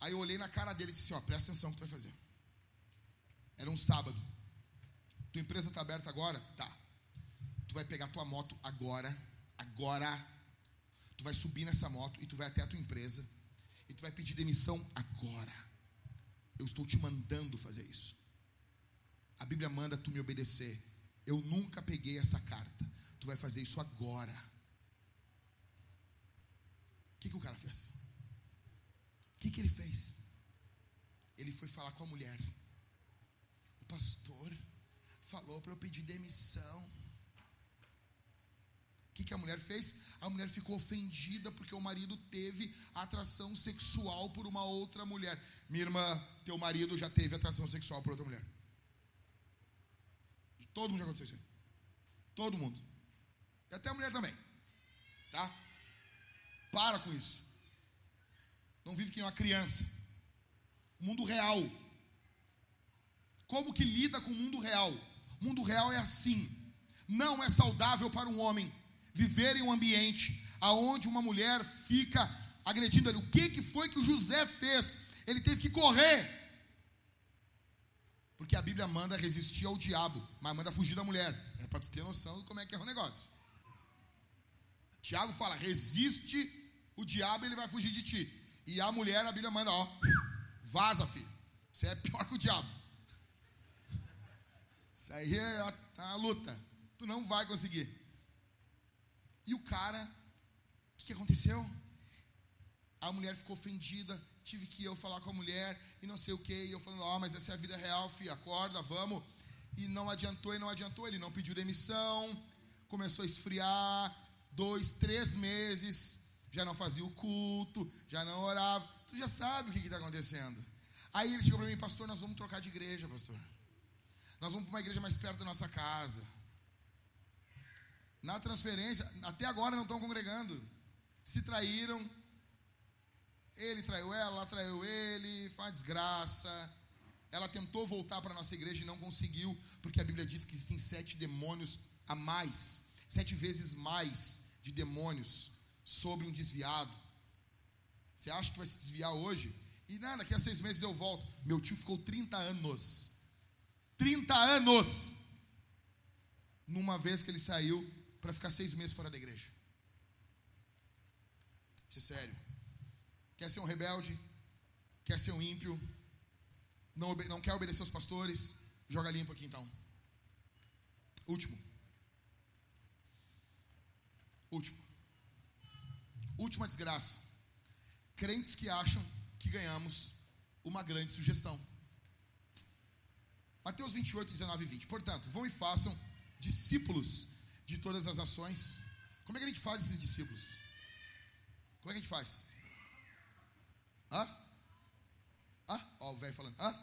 Aí eu olhei na cara dele e disse assim: ó, presta atenção no que tu vai fazer. Era um sábado. Tua empresa está aberta agora? Tá. Tu vai pegar tua moto agora. Agora. Tu vai subir nessa moto e tu vai até a tua empresa. E tu vai pedir demissão agora. Eu estou te mandando fazer isso. A Bíblia manda tu me obedecer. Eu nunca peguei essa carta. Tu vai fazer isso agora. O que, que o cara fez? O que, que ele fez? Ele foi falar com a mulher. O pastor falou para eu pedir demissão. O que, que a mulher fez? A mulher ficou ofendida porque o marido teve atração sexual por uma outra mulher. Minha irmã, teu marido já teve atração sexual por outra mulher. Todo mundo já aconteceu isso. Todo mundo. E até a mulher também. Tá? Para com isso. Não vive que nem uma criança. mundo real. Como que lida com o mundo real? O mundo real é assim. Não é saudável para um homem viver em um ambiente aonde uma mulher fica agredindo ele. O que, que foi que o José fez? Ele teve que correr porque a Bíblia manda resistir ao diabo, mas manda fugir da mulher. É para tu ter noção de como é que é o negócio. Tiago fala: resiste o diabo, ele vai fugir de ti. E a mulher, a Bíblia manda: ó, vaza, filho. Você é pior que o diabo. Isso aí é a, a luta. Tu não vai conseguir. E o cara, o que, que aconteceu? A mulher ficou ofendida, tive que eu falar com a mulher e não sei o que. E eu falando, ó, oh, mas essa é a vida real, filho, acorda, vamos. E não adiantou e não adiantou. Ele não pediu demissão, começou a esfriar. Dois, três meses, já não fazia o culto, já não orava. Tu já sabe o que está acontecendo. Aí ele chegou para mim, pastor, nós vamos trocar de igreja, pastor. Nós vamos para uma igreja mais perto da nossa casa. Na transferência, até agora não estão congregando. Se traíram. Ele traiu ela, ela traiu ele, foi uma desgraça. Ela tentou voltar para a nossa igreja e não conseguiu, porque a Bíblia diz que existem sete demônios a mais, sete vezes mais de demônios sobre um desviado. Você acha que vai se desviar hoje? E nada, daqui a seis meses eu volto. Meu tio ficou 30 anos. 30 anos! Numa vez que ele saiu para ficar seis meses fora da igreja. Isso é sério. Quer ser um rebelde? Quer ser um ímpio? Não, não quer obedecer aos pastores? Joga limpo aqui então. Último. Último. Última desgraça. Crentes que acham que ganhamos uma grande sugestão. Mateus 28, 19 e 20. Portanto, vão e façam discípulos de todas as nações. Como é que a gente faz esses discípulos? Como é que a gente faz? Hã? Hã? Ó, o velho falando. Hã?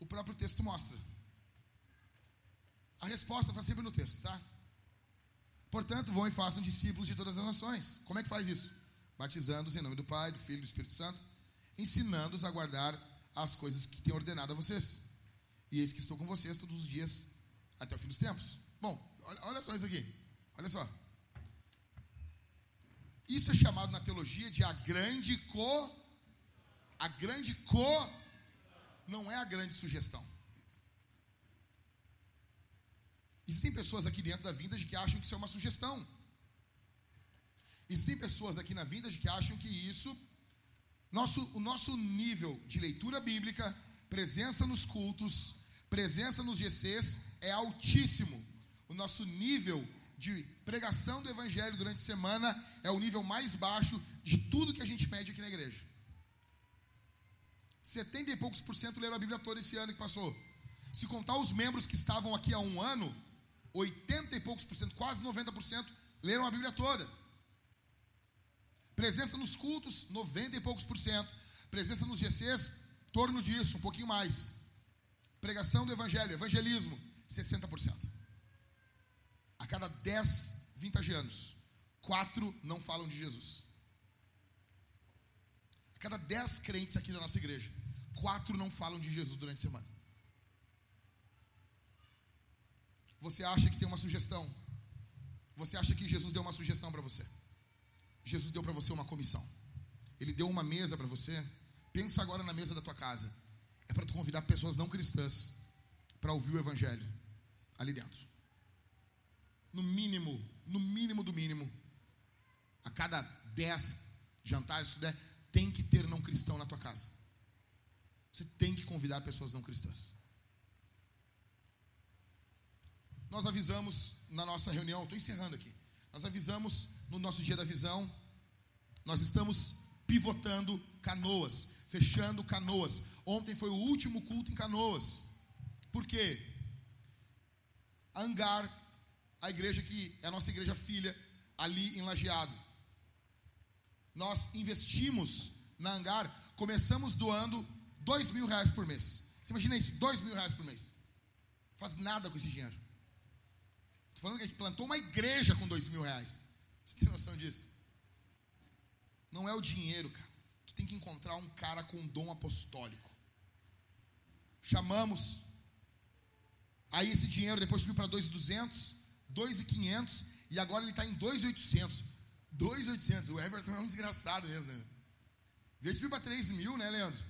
O próprio texto mostra. A resposta está sempre no texto, tá? Portanto, vão e façam discípulos de todas as nações. Como é que faz isso? Batizando-os em nome do Pai, do Filho e do Espírito Santo, ensinando-os a guardar as coisas que tenho ordenado a vocês. E eis que estou com vocês todos os dias até o fim dos tempos. Bom, olha, olha só isso aqui. Olha só. Isso é chamado na teologia de a grande co. A grande co. Não é a grande sugestão. Existem pessoas aqui dentro da vinda que acham que isso é uma sugestão. Existem pessoas aqui na vinda que acham que isso, nosso, o nosso nível de leitura bíblica, presença nos cultos, presença nos GCs é altíssimo. O nosso nível de pregação do evangelho durante a semana é o nível mais baixo de tudo que a gente mede aqui na igreja. 70 e poucos por cento leram a Bíblia toda esse ano que passou. Se contar os membros que estavam aqui há um ano, 80 e poucos por cento, quase 90% leram a Bíblia toda. Presença nos cultos, 90 e poucos por cento. Presença nos GCs, torno disso, um pouquinho mais. Pregação do Evangelho, evangelismo, 60%. A cada 10 vintagianos, quatro não falam de Jesus. A cada 10 crentes aqui da nossa igreja, quatro não falam de Jesus durante a semana. Você acha que tem uma sugestão? Você acha que Jesus deu uma sugestão para você? Jesus deu para você uma comissão. Ele deu uma mesa para você. Pensa agora na mesa da tua casa. É para tu convidar pessoas não cristãs para ouvir o evangelho ali dentro. No mínimo, no mínimo do mínimo, a cada dez jantares, se der, tem que ter não cristão na tua casa. Você tem que convidar pessoas não cristãs. Nós avisamos na nossa reunião, estou encerrando aqui. Nós avisamos no nosso dia da visão, nós estamos pivotando canoas, fechando canoas. Ontem foi o último culto em canoas. Por quê? Angar, a igreja que é a nossa igreja filha, ali em Lajeado. Nós investimos na Angar, começamos doando dois mil reais por mês. Você imagina isso? Dois mil reais por mês. Faz nada com esse dinheiro. Estou falando que a gente plantou uma igreja com dois mil reais. Você tem noção disso? Não é o dinheiro, cara. Tu tem que encontrar um cara com dom apostólico. Chamamos. Aí esse dinheiro depois subiu para 2,200, 2,500 e agora ele está em 2,800. 2,800. O Everton é um desgraçado mesmo, né? Veio subir para 3 mil, né, Leandro?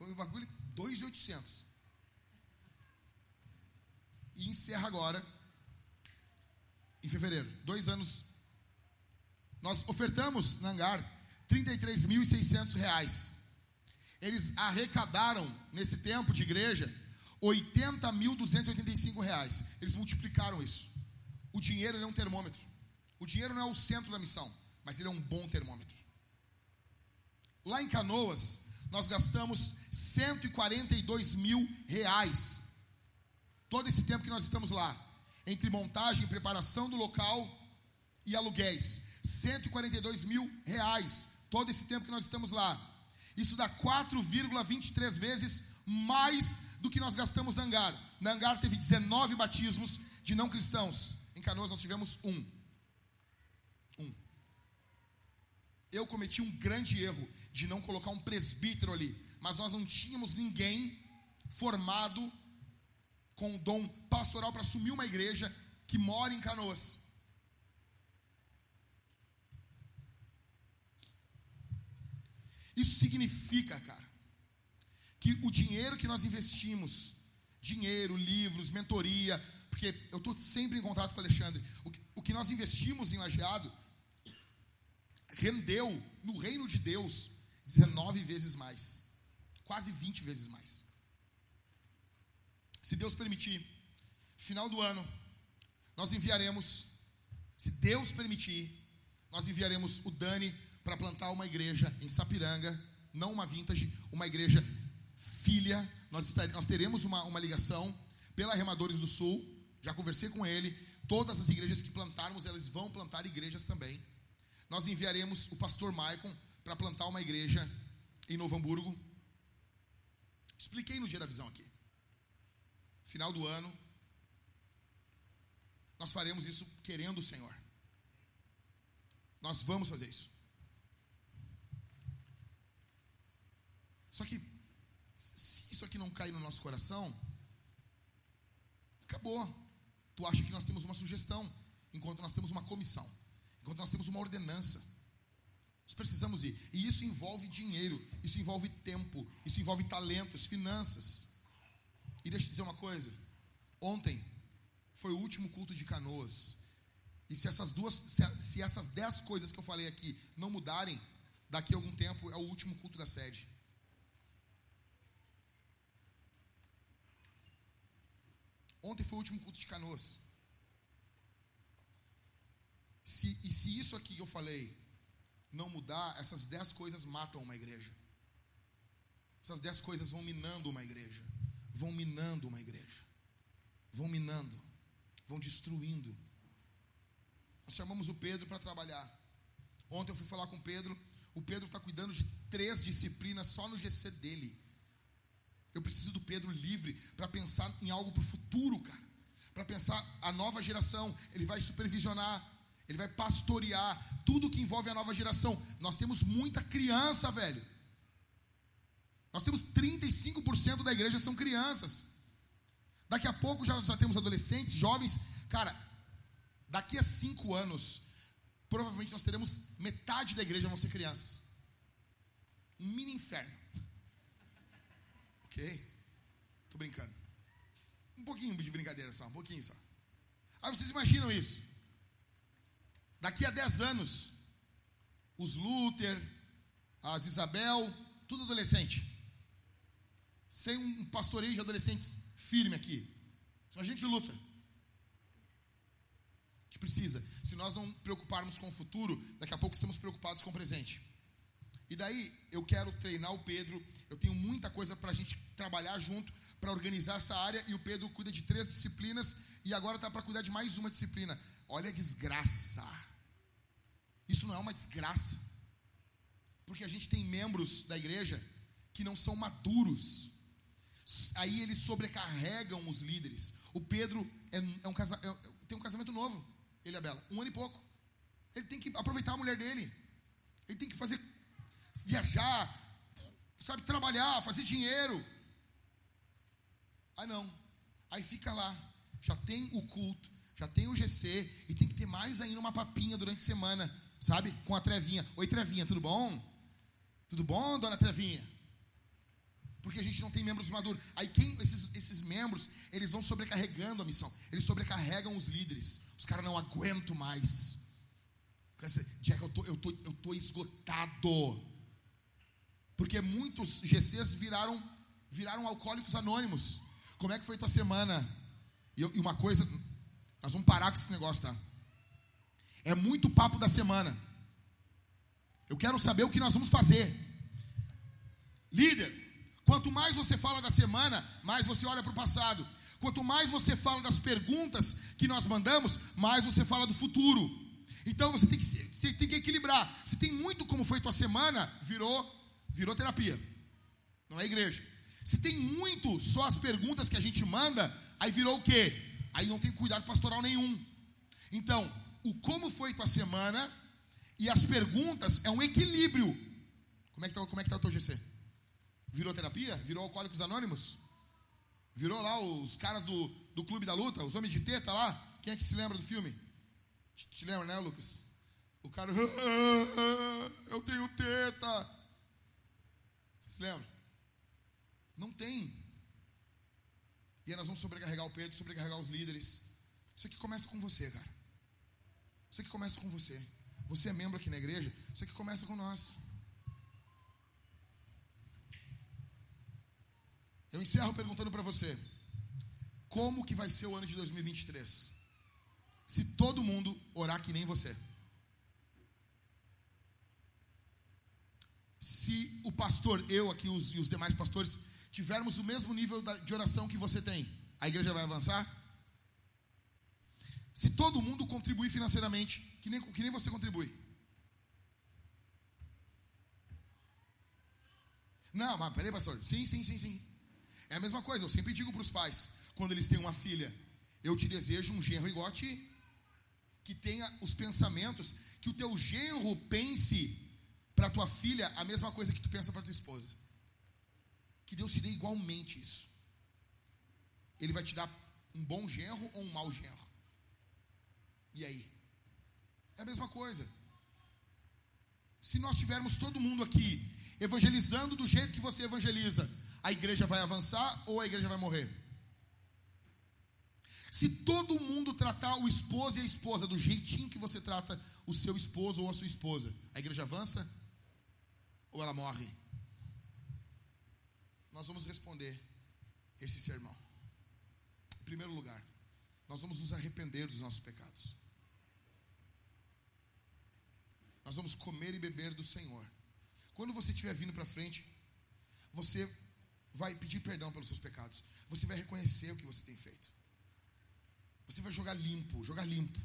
O bagulho 2,800 e encerra agora, em fevereiro. Dois anos. Nós ofertamos na Hangar 33.600 reais. Eles arrecadaram, nesse tempo de igreja, 80.285 reais. Eles multiplicaram isso. O dinheiro é um termômetro. O dinheiro não é o centro da missão, mas ele é um bom termômetro. Lá em Canoas, nós gastamos 142 mil reais Todo esse tempo que nós estamos lá, entre montagem, preparação do local e aluguéis, 142 mil reais. Todo esse tempo que nós estamos lá, isso dá 4,23 vezes mais do que nós gastamos na Angar. Na Angar teve 19 batismos de não cristãos. Em Canoas nós tivemos um. Um. Eu cometi um grande erro de não colocar um presbítero ali. Mas nós não tínhamos ninguém formado com o dom pastoral para assumir uma igreja que mora em Canoas. Isso significa, cara, que o dinheiro que nós investimos, dinheiro, livros, mentoria, porque eu estou sempre em contato com o Alexandre, o que, o que nós investimos em lajeado rendeu no reino de Deus 19 vezes mais, quase 20 vezes mais. Se Deus permitir, final do ano, nós enviaremos, se Deus permitir, nós enviaremos o Dani para plantar uma igreja em Sapiranga, não uma vintage, uma igreja filha. Nós, nós teremos uma, uma ligação pela Remadores do Sul. Já conversei com ele. Todas as igrejas que plantarmos, elas vão plantar igrejas também. Nós enviaremos o pastor Maicon para plantar uma igreja em Novo Hamburgo. Expliquei no dia da visão aqui. Final do ano, nós faremos isso querendo o Senhor. Nós vamos fazer isso. Só que, isso aqui não cair no nosso coração, acabou. Tu acha que nós temos uma sugestão, enquanto nós temos uma comissão, enquanto nós temos uma ordenança. Nós precisamos ir. E isso envolve dinheiro, isso envolve tempo, isso envolve talentos, finanças. E deixa eu dizer uma coisa. Ontem foi o último culto de canoas. E se essas duas, se, se essas dez coisas que eu falei aqui não mudarem, daqui a algum tempo é o último culto da sede. Ontem foi o último culto de canoas. Se, e se isso aqui que eu falei não mudar, essas dez coisas matam uma igreja. Essas dez coisas vão minando uma igreja. Vão minando uma igreja. Vão minando. Vão destruindo. Nós chamamos o Pedro para trabalhar. Ontem eu fui falar com o Pedro. O Pedro está cuidando de três disciplinas só no GC dele. Eu preciso do Pedro livre para pensar em algo para o futuro, cara. Para pensar a nova geração. Ele vai supervisionar, ele vai pastorear tudo que envolve a nova geração. Nós temos muita criança, velho. Nós temos 35% da igreja são crianças. Daqui a pouco já, já temos adolescentes, jovens. Cara, daqui a cinco anos, provavelmente nós teremos metade da igreja vão ser crianças. Um mini inferno. Tô brincando. Um pouquinho de brincadeira só, um pouquinho só. Aí vocês imaginam isso? Daqui a 10 anos, os Luther, as Isabel, tudo adolescente. Sem um pastoreio de adolescentes firme aqui. Só a gente luta. A gente precisa. Se nós não preocuparmos com o futuro, daqui a pouco estamos preocupados com o presente. E daí eu quero treinar o Pedro. Eu tenho muita coisa para a gente trabalhar junto para organizar essa área. E o Pedro cuida de três disciplinas e agora está para cuidar de mais uma disciplina. Olha a desgraça. Isso não é uma desgraça. Porque a gente tem membros da igreja que não são maduros. Aí eles sobrecarregam os líderes. O Pedro é, é um casa, é, tem um casamento novo, ele e a Bela, um ano e pouco. Ele tem que aproveitar a mulher dele. Ele tem que fazer viajar, sabe, trabalhar, fazer dinheiro. Aí não. Aí fica lá. Já tem o culto, já tem o GC e tem que ter mais ainda uma papinha durante a semana, sabe? Com a Trevinha. Oi, Trevinha, tudo bom? Tudo bom, dona Trevinha? Porque a gente não tem membros maduros. Aí quem esses, esses membros, eles vão sobrecarregando a missão. Eles sobrecarregam os líderes. Os caras não aguentam mais. Jack, eu tô, eu tô, eu tô esgotado. Porque muitos GCs viraram, viraram alcoólicos anônimos. Como é que foi tua semana? E, e uma coisa, nós vamos parar com esse negócio, tá? É muito papo da semana. Eu quero saber o que nós vamos fazer. Líder, quanto mais você fala da semana, mais você olha para o passado. Quanto mais você fala das perguntas que nós mandamos, mais você fala do futuro. Então você tem que, você tem que equilibrar. Se tem muito como foi tua semana, virou virou terapia. Não é igreja. Se tem muito só as perguntas que a gente manda, aí virou o quê? Aí não tem cuidado pastoral nenhum. Então, o como foi tua semana e as perguntas é um equilíbrio. Como é que tá, como é que tá o teu GC? Virou terapia? Virou Alcoólicos Anônimos? Virou lá os caras do, do Clube da Luta, os homens de teta lá? Quem é que se lembra do filme? Te, te lembra, né, Lucas? O cara, eu tenho teta. Se lembra? Não tem. E aí nós vamos sobrecarregar o Pedro, sobrecarregar os líderes. Isso aqui começa com você, cara. Isso aqui começa com você. Você é membro aqui na igreja, isso aqui começa com nós. Eu encerro perguntando para você: como que vai ser o ano de 2023? Se todo mundo orar que nem você. Se o pastor, eu aqui os, e os demais pastores, tivermos o mesmo nível de oração que você tem, a igreja vai avançar? Se todo mundo contribuir financeiramente, que nem, que nem você contribui. Não, mas peraí, pastor. Sim, sim, sim, sim. É a mesma coisa, eu sempre digo para os pais, quando eles têm uma filha, eu te desejo um genro igual a ti, que tenha os pensamentos, que o teu genro pense para tua filha a mesma coisa que tu pensa para tua esposa. Que Deus te dê igualmente isso. Ele vai te dar um bom genro ou um mau genro. E aí? É a mesma coisa. Se nós tivermos todo mundo aqui evangelizando do jeito que você evangeliza, a igreja vai avançar ou a igreja vai morrer? Se todo mundo tratar o esposo e a esposa do jeitinho que você trata o seu esposo ou a sua esposa, a igreja avança ou ela morre? Nós vamos responder esse sermão. Em primeiro lugar, nós vamos nos arrepender dos nossos pecados. Nós vamos comer e beber do Senhor. Quando você estiver vindo para frente, você vai pedir perdão pelos seus pecados. Você vai reconhecer o que você tem feito. Você vai jogar limpo, jogar limpo.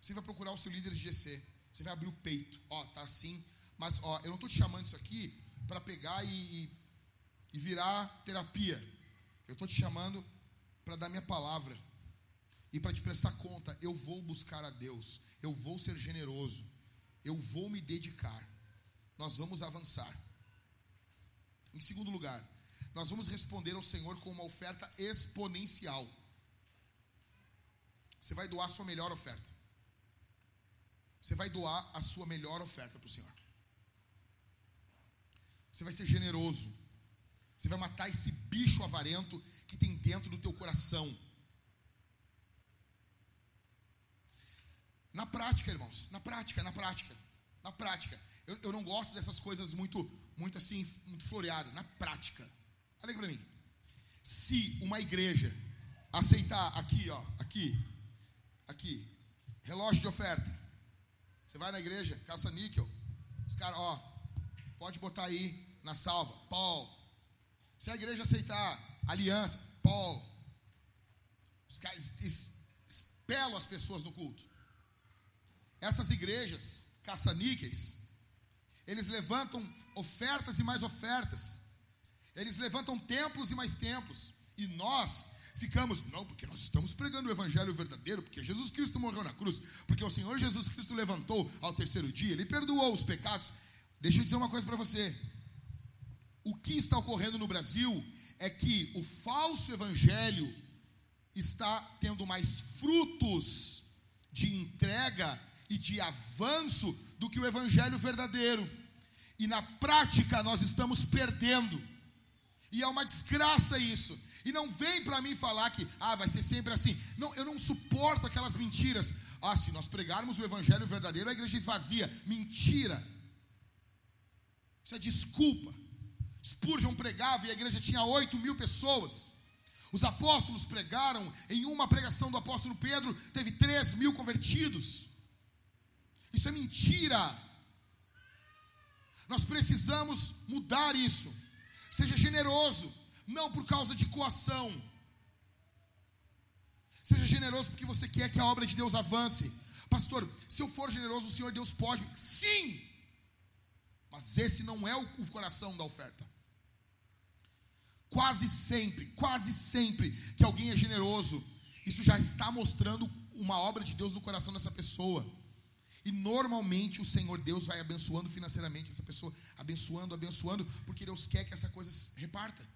Você vai procurar o seu líder de GC. Você vai abrir o peito. Ó, tá assim. Mas, ó, eu não estou te chamando isso aqui para pegar e, e virar terapia. Eu estou te chamando para dar minha palavra e para te prestar conta. Eu vou buscar a Deus. Eu vou ser generoso. Eu vou me dedicar. Nós vamos avançar. Em segundo lugar, nós vamos responder ao Senhor com uma oferta exponencial. Você vai doar sua melhor oferta. Você vai doar a sua melhor oferta para o Senhor. Você vai ser generoso. Você vai matar esse bicho avarento que tem dentro do teu coração. Na prática, irmãos, na prática, na prática, na prática. Eu, eu não gosto dessas coisas muito, muito assim, muito floreadas. Na prática. Olha para mim. Se uma igreja aceitar aqui, ó, aqui, aqui, relógio de oferta. Você vai na igreja, caça níquel. Os caras, ó, pode botar aí na salva, Paul. Se a igreja aceitar aliança, Paul. Os caras espelam as pessoas no culto. Essas igrejas, caça-níqueis, eles levantam ofertas e mais ofertas. Eles levantam templos e mais templos. E nós ficamos, não, porque nós estamos pregando o evangelho verdadeiro, porque Jesus Cristo morreu na cruz, porque o Senhor Jesus Cristo levantou ao terceiro dia, ele perdoou os pecados. Deixa eu dizer uma coisa para você. O que está ocorrendo no Brasil é que o falso evangelho está tendo mais frutos de entrega e de avanço do que o evangelho verdadeiro. E na prática nós estamos perdendo. E é uma desgraça isso. E não vem para mim falar que ah, vai ser sempre assim. Não, eu não suporto aquelas mentiras. Ah, se nós pregarmos o evangelho verdadeiro, a igreja esvazia. Mentira. Isso é desculpa. Spurgeon pregava e a igreja tinha 8 mil pessoas. Os apóstolos pregaram, em uma pregação do apóstolo Pedro, teve 3 mil convertidos. Isso é mentira. Nós precisamos mudar isso. Seja generoso, não por causa de coação. Seja generoso porque você quer que a obra de Deus avance. Pastor, se eu for generoso, o Senhor Deus pode. Sim! Mas esse não é o coração da oferta. quase sempre, quase sempre que alguém é generoso, isso já está mostrando uma obra de Deus no coração dessa pessoa. E normalmente o Senhor Deus vai abençoando financeiramente essa pessoa, abençoando, abençoando, porque Deus quer que essa coisa se reparta.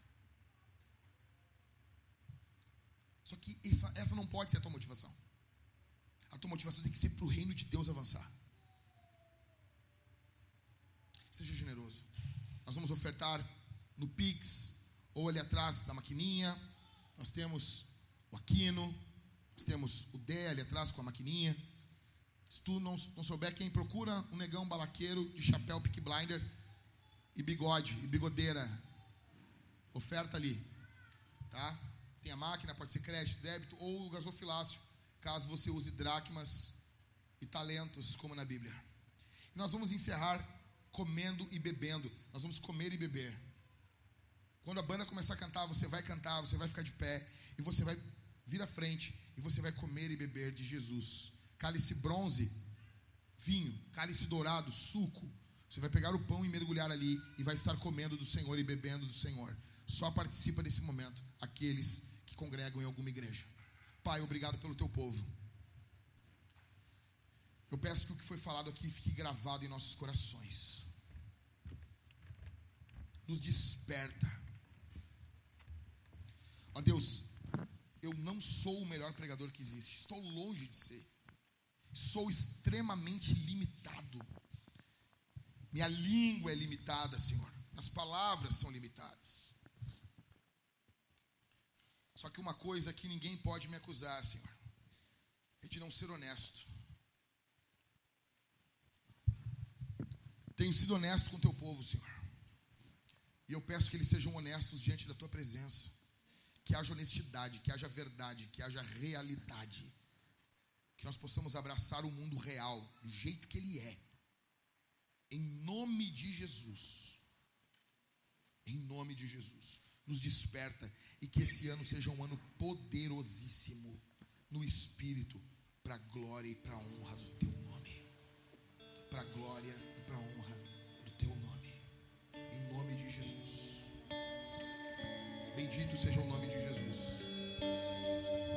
Só que essa, essa não pode ser a tua motivação. A tua motivação tem que ser para o reino de Deus avançar. Seja generoso. Nós vamos ofertar no Pix ou ali atrás da maquininha. Nós temos o Aquino, nós temos o Dé ali atrás com a maquininha. Se tu não, não souber quem procura, um negão balaqueiro de chapéu pick blinder e bigode e bigodeira. Oferta ali, tá? Tem a máquina, pode ser crédito, débito ou gasofilácio, caso você use dracmas e talentos, como na Bíblia. E nós vamos encerrar comendo e bebendo. Nós vamos comer e beber. Quando a banda começar a cantar, você vai cantar, você vai ficar de pé e você vai vir à frente e você vai comer e beber de Jesus cálice bronze, vinho, cálice dourado, suco. Você vai pegar o pão e mergulhar ali e vai estar comendo do Senhor e bebendo do Senhor. Só participa desse momento aqueles que congregam em alguma igreja. Pai, obrigado pelo teu povo. Eu peço que o que foi falado aqui fique gravado em nossos corações. Nos desperta. Ó Deus, eu não sou o melhor pregador que existe. Estou longe de ser. Sou extremamente limitado. Minha língua é limitada, Senhor. As palavras são limitadas. Só que uma coisa que ninguém pode me acusar, Senhor, é de não ser honesto. Tenho sido honesto com o teu povo, Senhor. E eu peço que eles sejam honestos diante da tua presença. Que haja honestidade, que haja verdade, que haja realidade que nós possamos abraçar o mundo real do jeito que ele é. Em nome de Jesus. Em nome de Jesus. Nos desperta e que esse ano seja um ano poderosíssimo no espírito para a glória e para a honra do teu nome. Para a glória e para a honra do teu nome. Em nome de Jesus. Bendito seja o nome de Jesus.